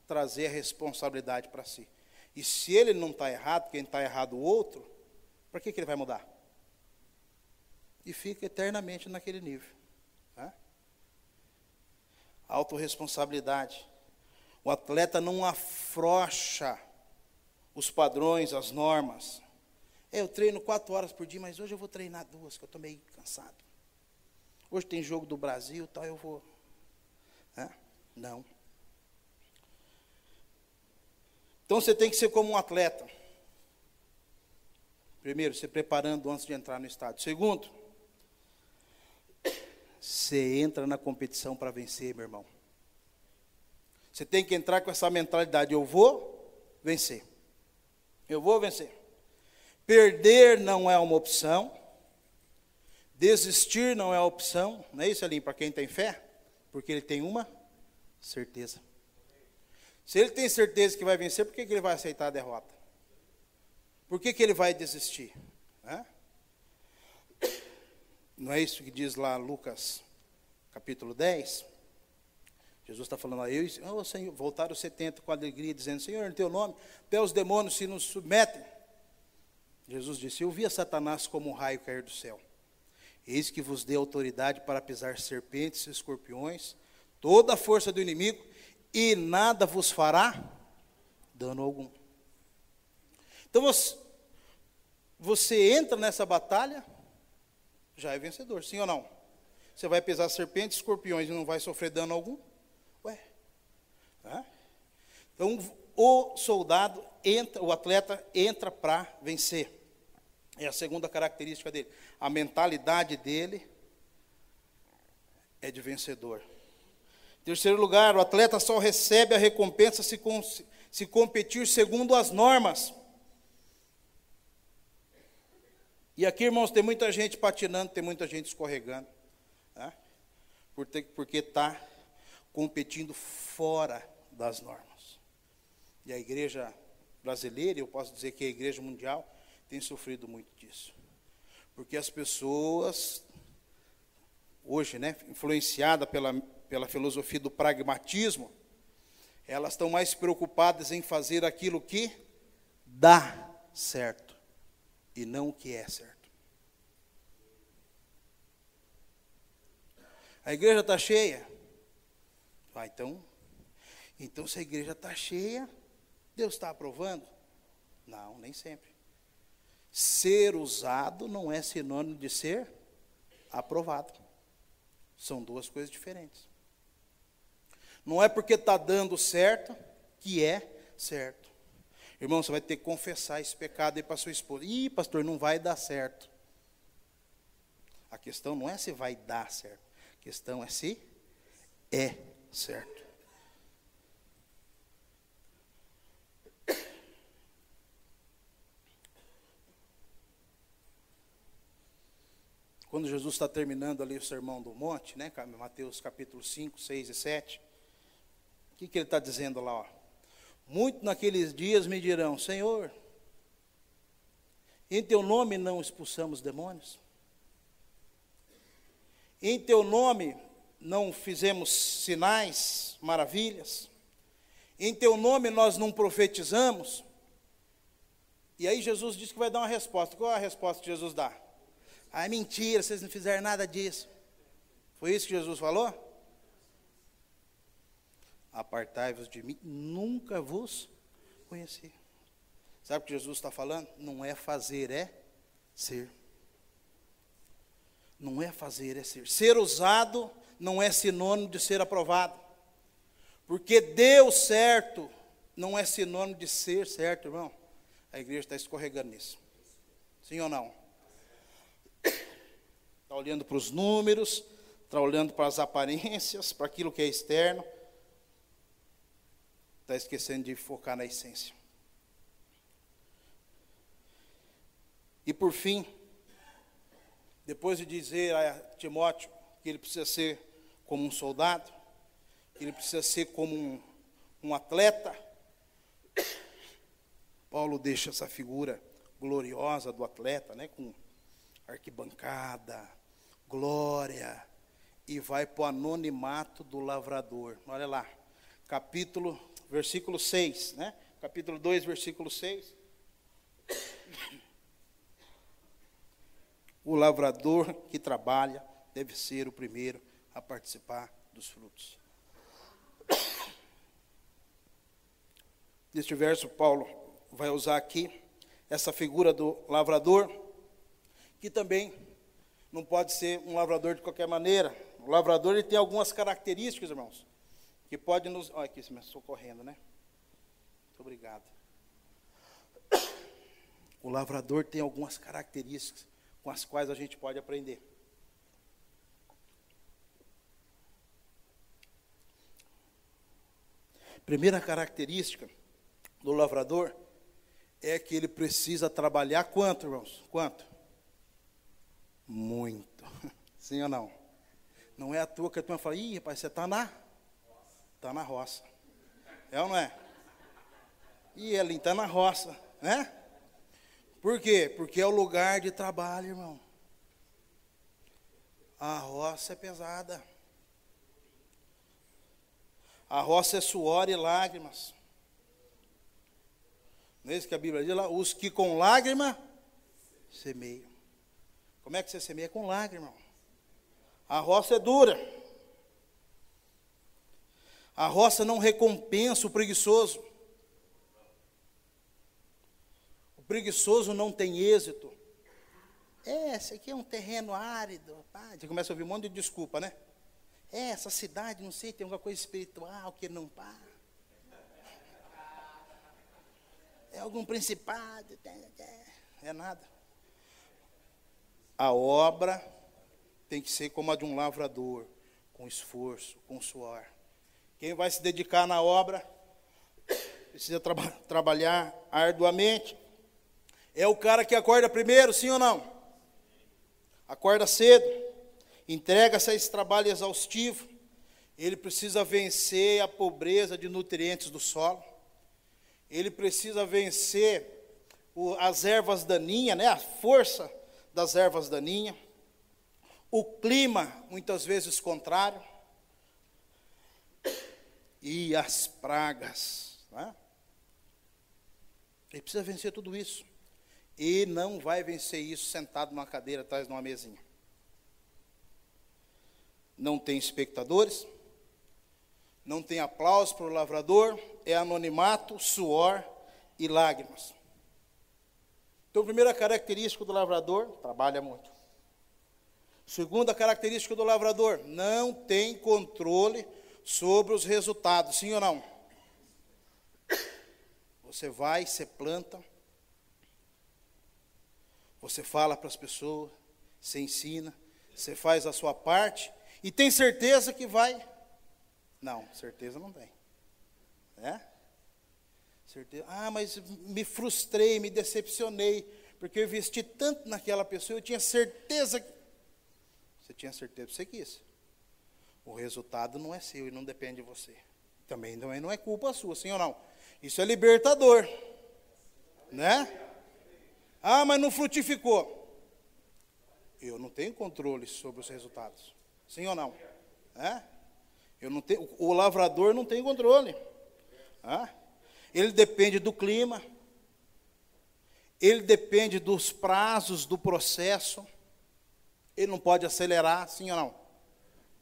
trazer a responsabilidade para si. E se ele não está errado, quem está errado o outro, para que, que ele vai mudar? e fica eternamente naquele nível. Né? Autoresponsabilidade. O atleta não afrouxa os padrões, as normas. Eu treino quatro horas por dia, mas hoje eu vou treinar duas, que eu estou meio cansado. Hoje tem jogo do Brasil, tal, eu vou. Né? Não. Então você tem que ser como um atleta. Primeiro, se preparando antes de entrar no estádio. Segundo, você entra na competição para vencer, meu irmão. Você tem que entrar com essa mentalidade: eu vou vencer. Eu vou vencer. Perder não é uma opção. Desistir não é opção. Não é isso, ali para quem tem fé? Porque ele tem uma certeza. Se ele tem certeza que vai vencer, por que, que ele vai aceitar a derrota? Por que, que ele vai desistir? É? Não é isso que diz lá Lucas, capítulo 10? Jesus está falando a eu, oh, Senhor, voltaram os 70 com alegria, dizendo, Senhor, em teu nome, até os demônios se nos submetem. Jesus disse, eu vi a Satanás como um raio cair do céu. Eis que vos dei autoridade para pisar serpentes escorpiões, toda a força do inimigo, e nada vos fará dano algum. Então você, você entra nessa batalha já é vencedor, sim ou não? Você vai pesar serpentes, escorpiões e não vai sofrer dano algum? Ué. Então, o soldado entra, o atleta entra para vencer. É a segunda característica dele. A mentalidade dele é de vencedor. Em terceiro lugar, o atleta só recebe a recompensa se, se competir segundo as normas. E aqui, irmãos, tem muita gente patinando, tem muita gente escorregando. Né? Porque está competindo fora das normas. E a igreja brasileira, eu posso dizer que a igreja mundial, tem sofrido muito disso. Porque as pessoas, hoje, né, influenciadas pela, pela filosofia do pragmatismo, elas estão mais preocupadas em fazer aquilo que dá certo e não o que é certo. A igreja está cheia. Ah, então, então se a igreja está cheia, Deus está aprovando? Não, nem sempre. Ser usado não é sinônimo de ser aprovado. São duas coisas diferentes. Não é porque está dando certo que é certo. Irmão, você vai ter que confessar esse pecado aí para sua esposa. Ih, pastor, não vai dar certo. A questão não é se vai dar certo. A questão é se é certo. Quando Jesus está terminando ali o sermão do monte, né, Mateus capítulo 5, 6 e 7, o que, que ele está dizendo lá? Ó? Muito naqueles dias me dirão: Senhor, em teu nome não expulsamos demônios? Em teu nome não fizemos sinais, maravilhas? Em teu nome nós não profetizamos? E aí Jesus diz que vai dar uma resposta. Qual é a resposta que Jesus dá? Ah, é mentira, vocês não fizeram nada disso. Foi isso que Jesus falou? Apartai-vos de mim, nunca vos conheci. Sabe o que Jesus está falando? Não é fazer, é ser. Não é fazer, é ser. Ser usado não é sinônimo de ser aprovado. Porque deu certo não é sinônimo de ser certo, irmão. A igreja está escorregando nisso. Sim ou não? Está olhando para os números, está olhando para as aparências, para aquilo que é externo. Está esquecendo de focar na essência. E por fim, depois de dizer a Timóteo que ele precisa ser como um soldado, que ele precisa ser como um, um atleta, Paulo deixa essa figura gloriosa do atleta, né, com arquibancada, glória, e vai para o anonimato do lavrador. Olha lá, capítulo, versículo 6, né? Capítulo 2, versículo 6. O lavrador que trabalha deve ser o primeiro a participar dos frutos. Neste verso, Paulo vai usar aqui essa figura do lavrador, que também não pode ser um lavrador de qualquer maneira. O lavrador ele tem algumas características, irmãos, que pode nos. Olha aqui, estou correndo, né? Muito obrigado. O lavrador tem algumas características com as quais a gente pode aprender. Primeira característica do lavrador é que ele precisa trabalhar quanto, irmãos? Quanto? Muito. Sim ou não? Não é à toa que a turma fala, ih, rapaz, você está na? Está na roça. É ou não é? E ele está na roça, né? Por quê? Porque é o lugar de trabalho, irmão. A roça é pesada. A roça é suor e lágrimas. Não é isso que a Bíblia diz lá? Os que com lágrima semeiam. Como é que você semeia? Com lágrima. A roça é dura. A roça não recompensa o preguiçoso. O preguiçoso não tem êxito. É, esse aqui é um terreno árido. Você começa a ouvir um monte de desculpa, né? É, essa cidade, não sei, tem alguma coisa espiritual que não pá. é algum principado, é nada. A obra tem que ser como a de um lavrador, com esforço, com suor. Quem vai se dedicar na obra precisa tra trabalhar arduamente. É o cara que acorda primeiro, sim ou não? Acorda cedo, entrega-se a esse trabalho exaustivo. Ele precisa vencer a pobreza de nutrientes do solo. Ele precisa vencer o, as ervas daninhas, né? a força das ervas daninhas. O clima, muitas vezes contrário. E as pragas. Né? Ele precisa vencer tudo isso. E não vai vencer isso sentado numa cadeira atrás de uma mesinha. Não tem espectadores, não tem aplauso para o lavrador, é anonimato, suor e lágrimas. Então, a primeira característica do lavrador, trabalha muito. Segunda característica do lavrador, não tem controle sobre os resultados, sim ou não? Você vai, você planta, você fala para as pessoas, você ensina, você faz a sua parte e tem certeza que vai? Não, certeza não tem. É? Certeza. Ah, mas me frustrei, me decepcionei, porque eu investi tanto naquela pessoa, eu tinha certeza que. Você tinha certeza que você quis. O resultado não é seu e não depende de você. Também não é, é culpa sua, sim ou não? Isso é libertador. Né? Ah, mas não frutificou. Eu não tenho controle sobre os resultados. Sim ou não? É? Eu não tenho, o lavrador não tem controle. É? Ele depende do clima. Ele depende dos prazos do processo. Ele não pode acelerar, sim ou não?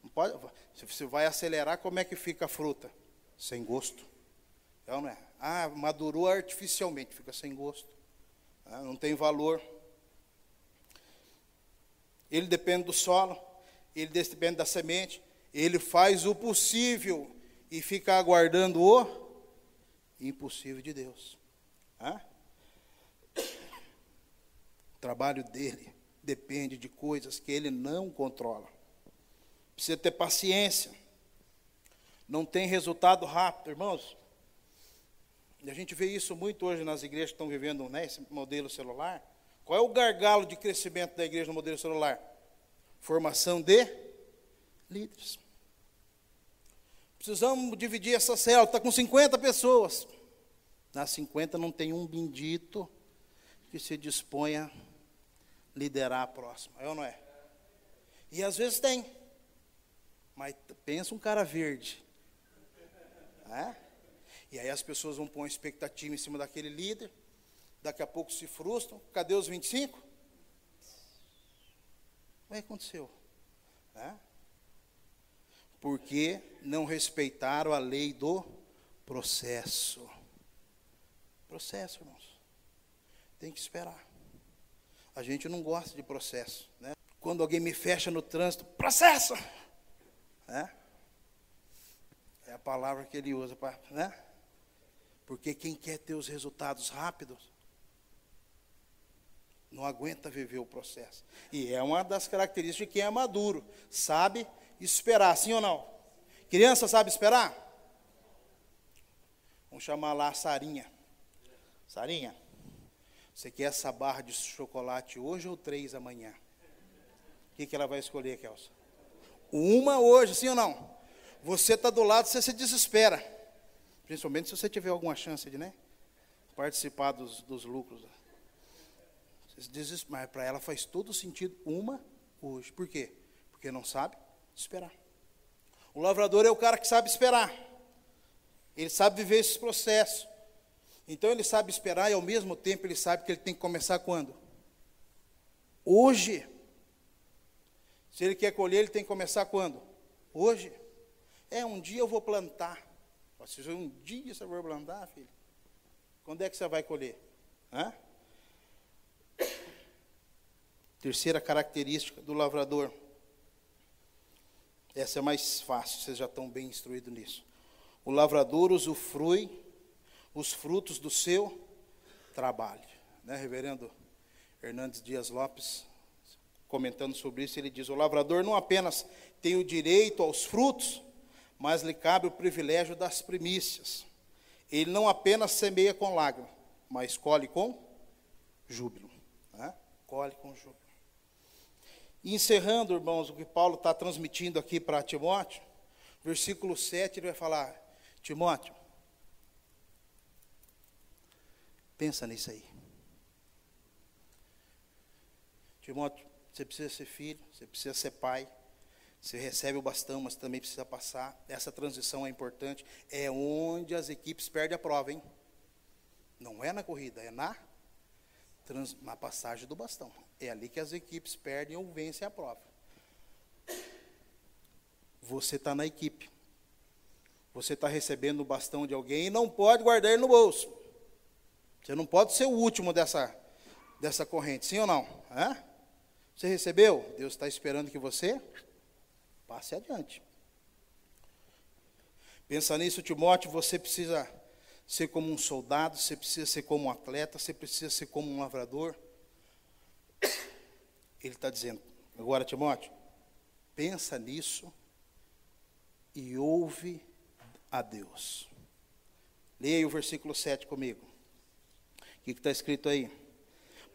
Não pode. Se você vai acelerar, como é que fica a fruta? Sem gosto. Ou não é? Ah, madurou artificialmente, fica sem gosto, ah, não tem valor. Ele depende do solo, ele depende da semente, ele faz o possível e fica aguardando o impossível de Deus. Ah? O trabalho dele depende de coisas que ele não controla. Precisa ter paciência. Não tem resultado rápido, irmãos. E a gente vê isso muito hoje nas igrejas que estão vivendo né, esse modelo celular. Qual é o gargalo de crescimento da igreja no modelo celular? Formação de líderes. Precisamos dividir essa célula, está com 50 pessoas. Nas 50 não tem um bendito que se disponha a liderar a próxima, é ou não é? E às vezes tem. Mas pensa um cara verde. É? E aí as pessoas vão pôr uma expectativa em cima daquele líder, daqui a pouco se frustram. Cadê os 25? O que aconteceu? É? Porque não respeitaram a lei do processo. Processo, irmãos. Tem que esperar. A gente não gosta de processo. Né? Quando alguém me fecha no trânsito, processo! É, é a palavra que ele usa para. Né? Porque quem quer ter os resultados rápidos não aguenta viver o processo. E é uma das características de quem é maduro, sabe esperar, sim ou não? Criança sabe esperar? Vamos chamar lá a Sarinha. Sarinha, você quer essa barra de chocolate hoje ou três amanhã? O que, que ela vai escolher, Kelsa? Uma hoje, sim ou não? Você está do lado, você se desespera. Principalmente se você tiver alguma chance de né, participar dos, dos lucros. Mas para ela faz todo sentido uma hoje. Por quê? Porque não sabe esperar. O lavrador é o cara que sabe esperar. Ele sabe viver esse processo. Então ele sabe esperar e ao mesmo tempo ele sabe que ele tem que começar quando? Hoje. Se ele quer colher, ele tem que começar quando? Hoje. É, um dia eu vou plantar. Se um dia você for plantar, filho, quando é que você vai colher? Hã? Terceira característica do lavrador. Essa é mais fácil, vocês já estão bem instruídos nisso. O lavrador usufrui os frutos do seu trabalho. Né, reverendo Hernandes Dias Lopes, comentando sobre isso, ele diz: o lavrador não apenas tem o direito aos frutos, mas lhe cabe o privilégio das primícias. Ele não apenas semeia com lágrima, mas colhe com júbilo. Né? Colhe com júbilo. E encerrando, irmãos, o que Paulo está transmitindo aqui para Timóteo, versículo 7, ele vai falar: Timóteo, pensa nisso aí. Timóteo, você precisa ser filho, você precisa ser pai, você recebe o bastão, mas também precisa passar. Essa transição é importante. É onde as equipes perdem a prova, hein? Não é na corrida, é na, trans, na passagem do bastão. É ali que as equipes perdem ou vencem a prova. Você está na equipe. Você está recebendo o bastão de alguém e não pode guardar ele no bolso. Você não pode ser o último dessa, dessa corrente, sim ou não? É? Você recebeu? Deus está esperando que você passe adiante. Pensa nisso, Timóteo, você precisa ser como um soldado, você precisa ser como um atleta, você precisa ser como um lavrador. Ele está dizendo, agora, Timóteo, pensa nisso e ouve a Deus. Leia o versículo 7 comigo. O que está escrito aí?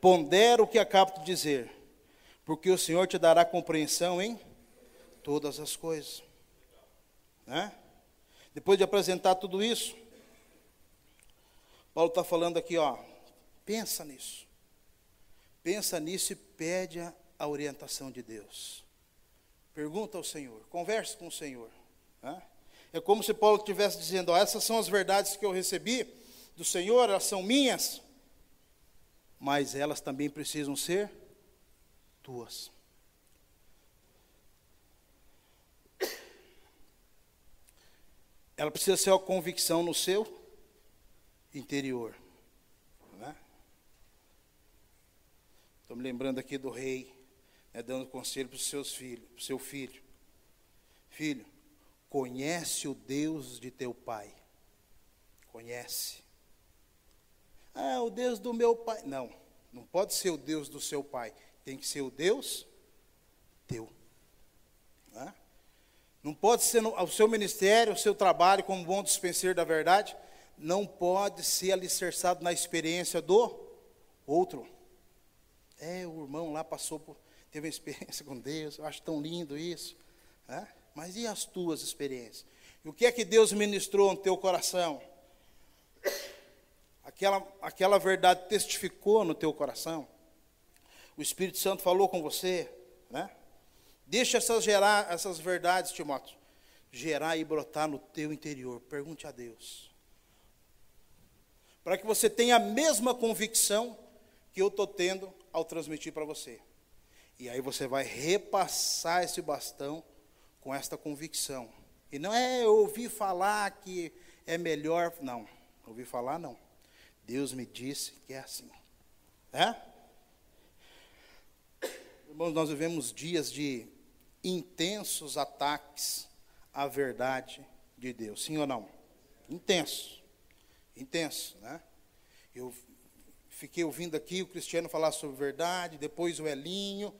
Pondera o que acabo de dizer porque o Senhor te dará compreensão em todas as coisas. Né? Depois de apresentar tudo isso, Paulo está falando aqui, ó, pensa nisso. Pensa nisso e pede a, orientação de Deus. Pergunta ao Senhor, converse com o Senhor. Né? É como se Paulo estivesse dizendo, essas são as verdades que eu recebi do Senhor, elas são minhas, mas elas também precisam ser tuas. Ela precisa ser uma convicção no seu interior. Né? Estou me lembrando aqui do rei, né, dando conselho para os seus filhos, para o seu filho. Filho, conhece o Deus de teu pai. Conhece. Ah, o Deus do meu pai. Não, não pode ser o Deus do seu pai tem que ser o Deus teu. Não pode ser o seu ministério, o seu trabalho como bom dispenseiro da verdade, não pode ser alicerçado na experiência do outro. É, o irmão lá passou por, teve uma experiência com Deus, eu acho tão lindo isso. Né? Mas e as tuas experiências? E o que é que Deus ministrou no teu coração? Aquela, aquela verdade testificou no teu coração? o Espírito Santo falou com você, né? Deixa essas, gerar, essas verdades, Timóteo, gerar e brotar no teu interior. Pergunte a Deus. Para que você tenha a mesma convicção que eu estou tendo ao transmitir para você. E aí você vai repassar esse bastão com esta convicção. E não é eu ouvir falar que é melhor. Não, ouvi falar não. Deus me disse que é assim. É? Irmãos, nós vivemos dias de intensos ataques à verdade de Deus, sim ou não? Intenso, intenso, né? Eu fiquei ouvindo aqui o Cristiano falar sobre verdade, depois o Elinho,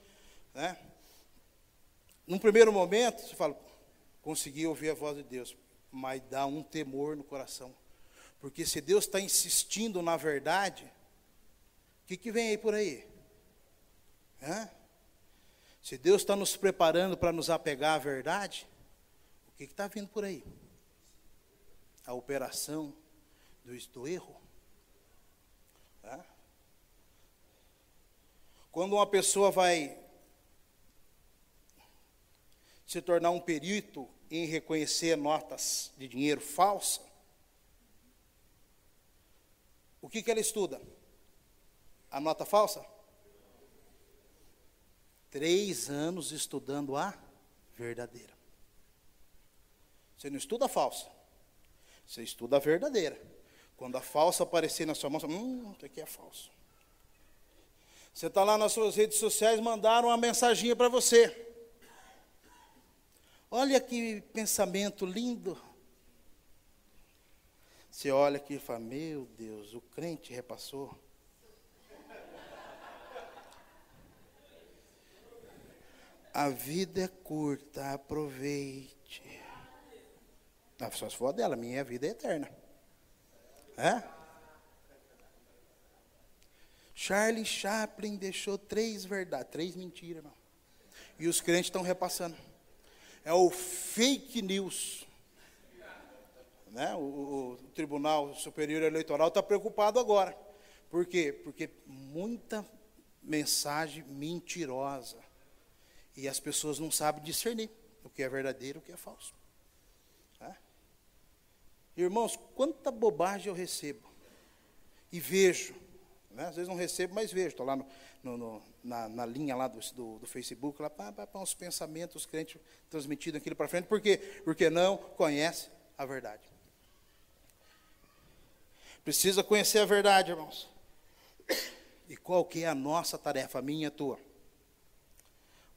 né? Num primeiro momento, você fala, consegui ouvir a voz de Deus, mas dá um temor no coração, porque se Deus está insistindo na verdade, o que, que vem aí por aí? Hã? Se Deus está nos preparando para nos apegar à verdade, o que está vindo por aí? A operação do, do erro. Tá? Quando uma pessoa vai se tornar um perito em reconhecer notas de dinheiro falsa, o que, que ela estuda? A nota falsa? Três anos estudando a verdadeira. Você não estuda a falsa, você estuda a verdadeira. Quando a falsa aparecer na sua mão, você fala, hum, isso aqui é falso. Você está lá nas suas redes sociais, mandaram uma mensaginha para você. Olha que pensamento lindo. Você olha aqui e fala, meu Deus, o crente repassou. A vida é curta, aproveite. Não, só se for dela, minha vida é eterna. É? Charlie Chaplin deixou três verdades, três mentiras, irmão. E os crentes estão repassando. É o fake news. Né? O, o Tribunal Superior Eleitoral está preocupado agora. Por quê? Porque muita mensagem mentirosa. E as pessoas não sabem discernir o que é verdadeiro e o que é falso. Irmãos, quanta bobagem eu recebo. E vejo. Né? Às vezes não recebo, mas vejo. Estou lá no, no, no, na, na, linha lá do, do, do Facebook, lá para uns pensamentos, os crentes transmitindo aquilo para frente. Por quê? Porque não conhece a verdade. Precisa conhecer a verdade, irmãos. E qual que é a nossa tarefa, minha e tua?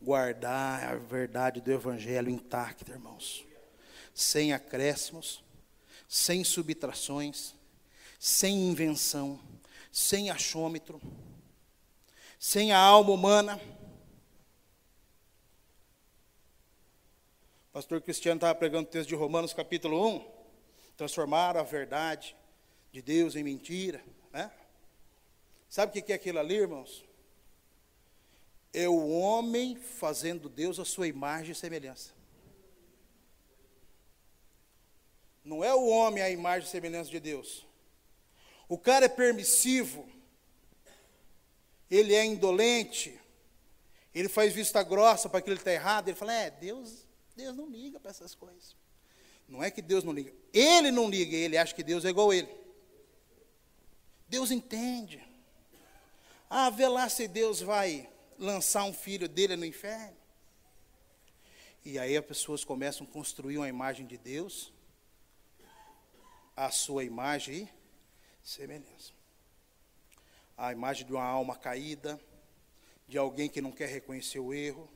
Guardar a verdade do Evangelho intacta, irmãos. Sem acréscimos, sem subtrações, sem invenção, sem achômetro, sem a alma humana. O pastor Cristiano estava pregando o texto de Romanos capítulo 1. Transformaram a verdade de Deus em mentira. Né? Sabe o que é aquilo ali, irmãos? É o homem fazendo Deus a sua imagem e semelhança. Não é o homem a imagem e semelhança de Deus. O cara é permissivo, ele é indolente, ele faz vista grossa para aquilo que está errado, ele fala, é, Deus, Deus não liga para essas coisas. Não é que Deus não liga, ele não liga, ele acha que Deus é igual a ele. Deus entende. Ah, vê lá se Deus vai lançar um filho dele no inferno. E aí as pessoas começam a construir uma imagem de Deus, a sua imagem e semelhança. A imagem de uma alma caída, de alguém que não quer reconhecer o erro,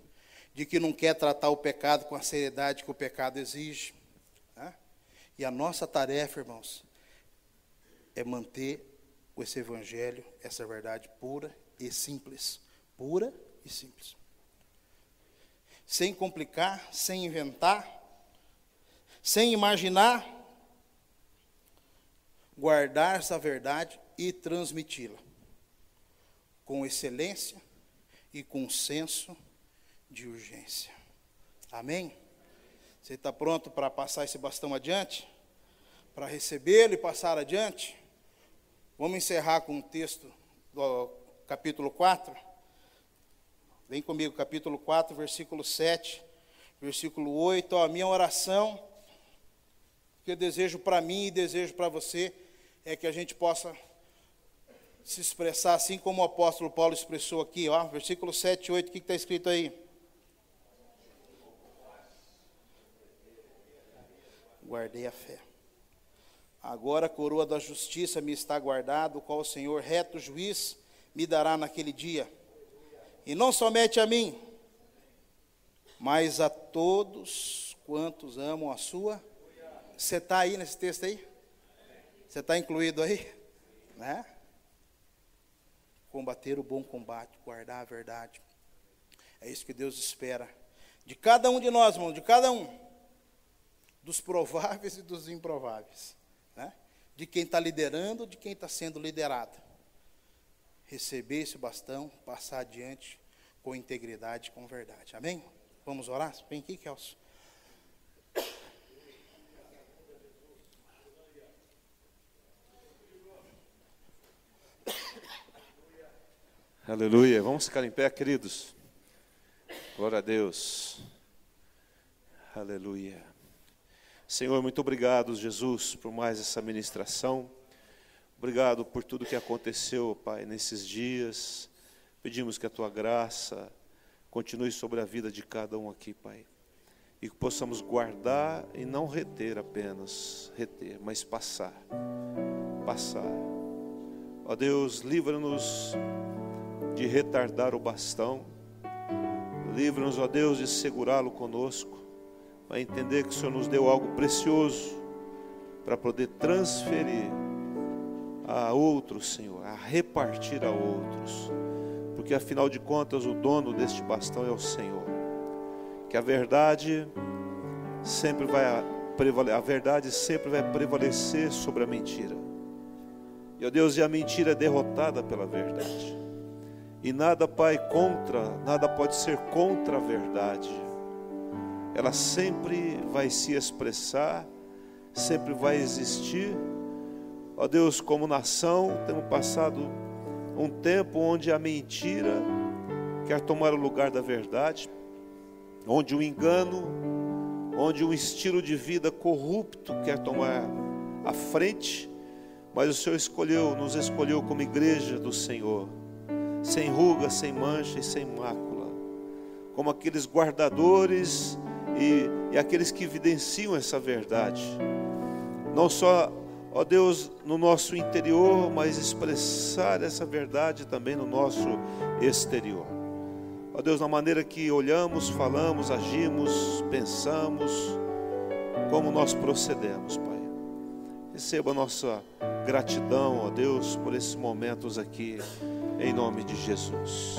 de que não quer tratar o pecado com a seriedade que o pecado exige. Né? E a nossa tarefa, irmãos, é manter esse evangelho, essa verdade pura e simples. Pura e simples. Sem complicar, sem inventar, sem imaginar, guardar essa verdade e transmiti-la com excelência e com senso de urgência. Amém? Você está pronto para passar esse bastão adiante? Para recebê-lo e passar adiante? Vamos encerrar com o texto do capítulo 4. Vem comigo, capítulo 4, versículo 7, versículo 8. Ó, a minha oração, que eu desejo para mim e desejo para você, é que a gente possa se expressar assim como o apóstolo Paulo expressou aqui, ó, versículo 7 e 8, o que está escrito aí? Guardei a fé. Agora a coroa da justiça me está guardado, qual o Senhor, reto juiz, me dará naquele dia. E não somente a mim, mas a todos quantos amam a sua. Você está aí nesse texto aí? Você está incluído aí? Né? Combater o bom combate, guardar a verdade. É isso que Deus espera. De cada um de nós, irmão, de cada um. Dos prováveis e dos improváveis de quem está liderando, de quem está sendo liderado. Receber esse bastão, passar adiante com integridade, com verdade. Amém? Vamos orar? Vem aqui, Kelso. Aleluia. Vamos ficar em pé, queridos. Glória a Deus. Aleluia. Senhor, muito obrigado, Jesus, por mais essa ministração. Obrigado por tudo que aconteceu, Pai, nesses dias. Pedimos que a tua graça continue sobre a vida de cada um aqui, Pai. E que possamos guardar e não reter apenas, reter, mas passar. Passar. Ó Deus, livra-nos de retardar o bastão. Livra-nos, ó Deus, de segurá-lo conosco vai entender que o Senhor nos deu algo precioso para poder transferir a outros, Senhor, a repartir a outros. Porque afinal de contas, o dono deste bastão é o Senhor. que a verdade sempre vai a verdade sempre vai prevalecer sobre a mentira. E ó Deus, e a mentira é derrotada pela verdade. E nada, Pai, contra, nada pode ser contra a verdade. Ela sempre vai se expressar, sempre vai existir. Ó Deus, como nação, temos passado um tempo onde a mentira quer tomar o lugar da verdade, onde o engano, onde um estilo de vida corrupto quer tomar a frente, mas o Senhor escolheu, nos escolheu como igreja do Senhor, sem ruga, sem mancha e sem mácula, como aqueles guardadores e, e aqueles que evidenciam essa verdade, não só ó Deus, no nosso interior, mas expressar essa verdade também no nosso exterior. Ó Deus, na maneira que olhamos, falamos, agimos, pensamos, como nós procedemos, Pai. Receba a nossa gratidão, ó Deus, por esses momentos aqui, em nome de Jesus.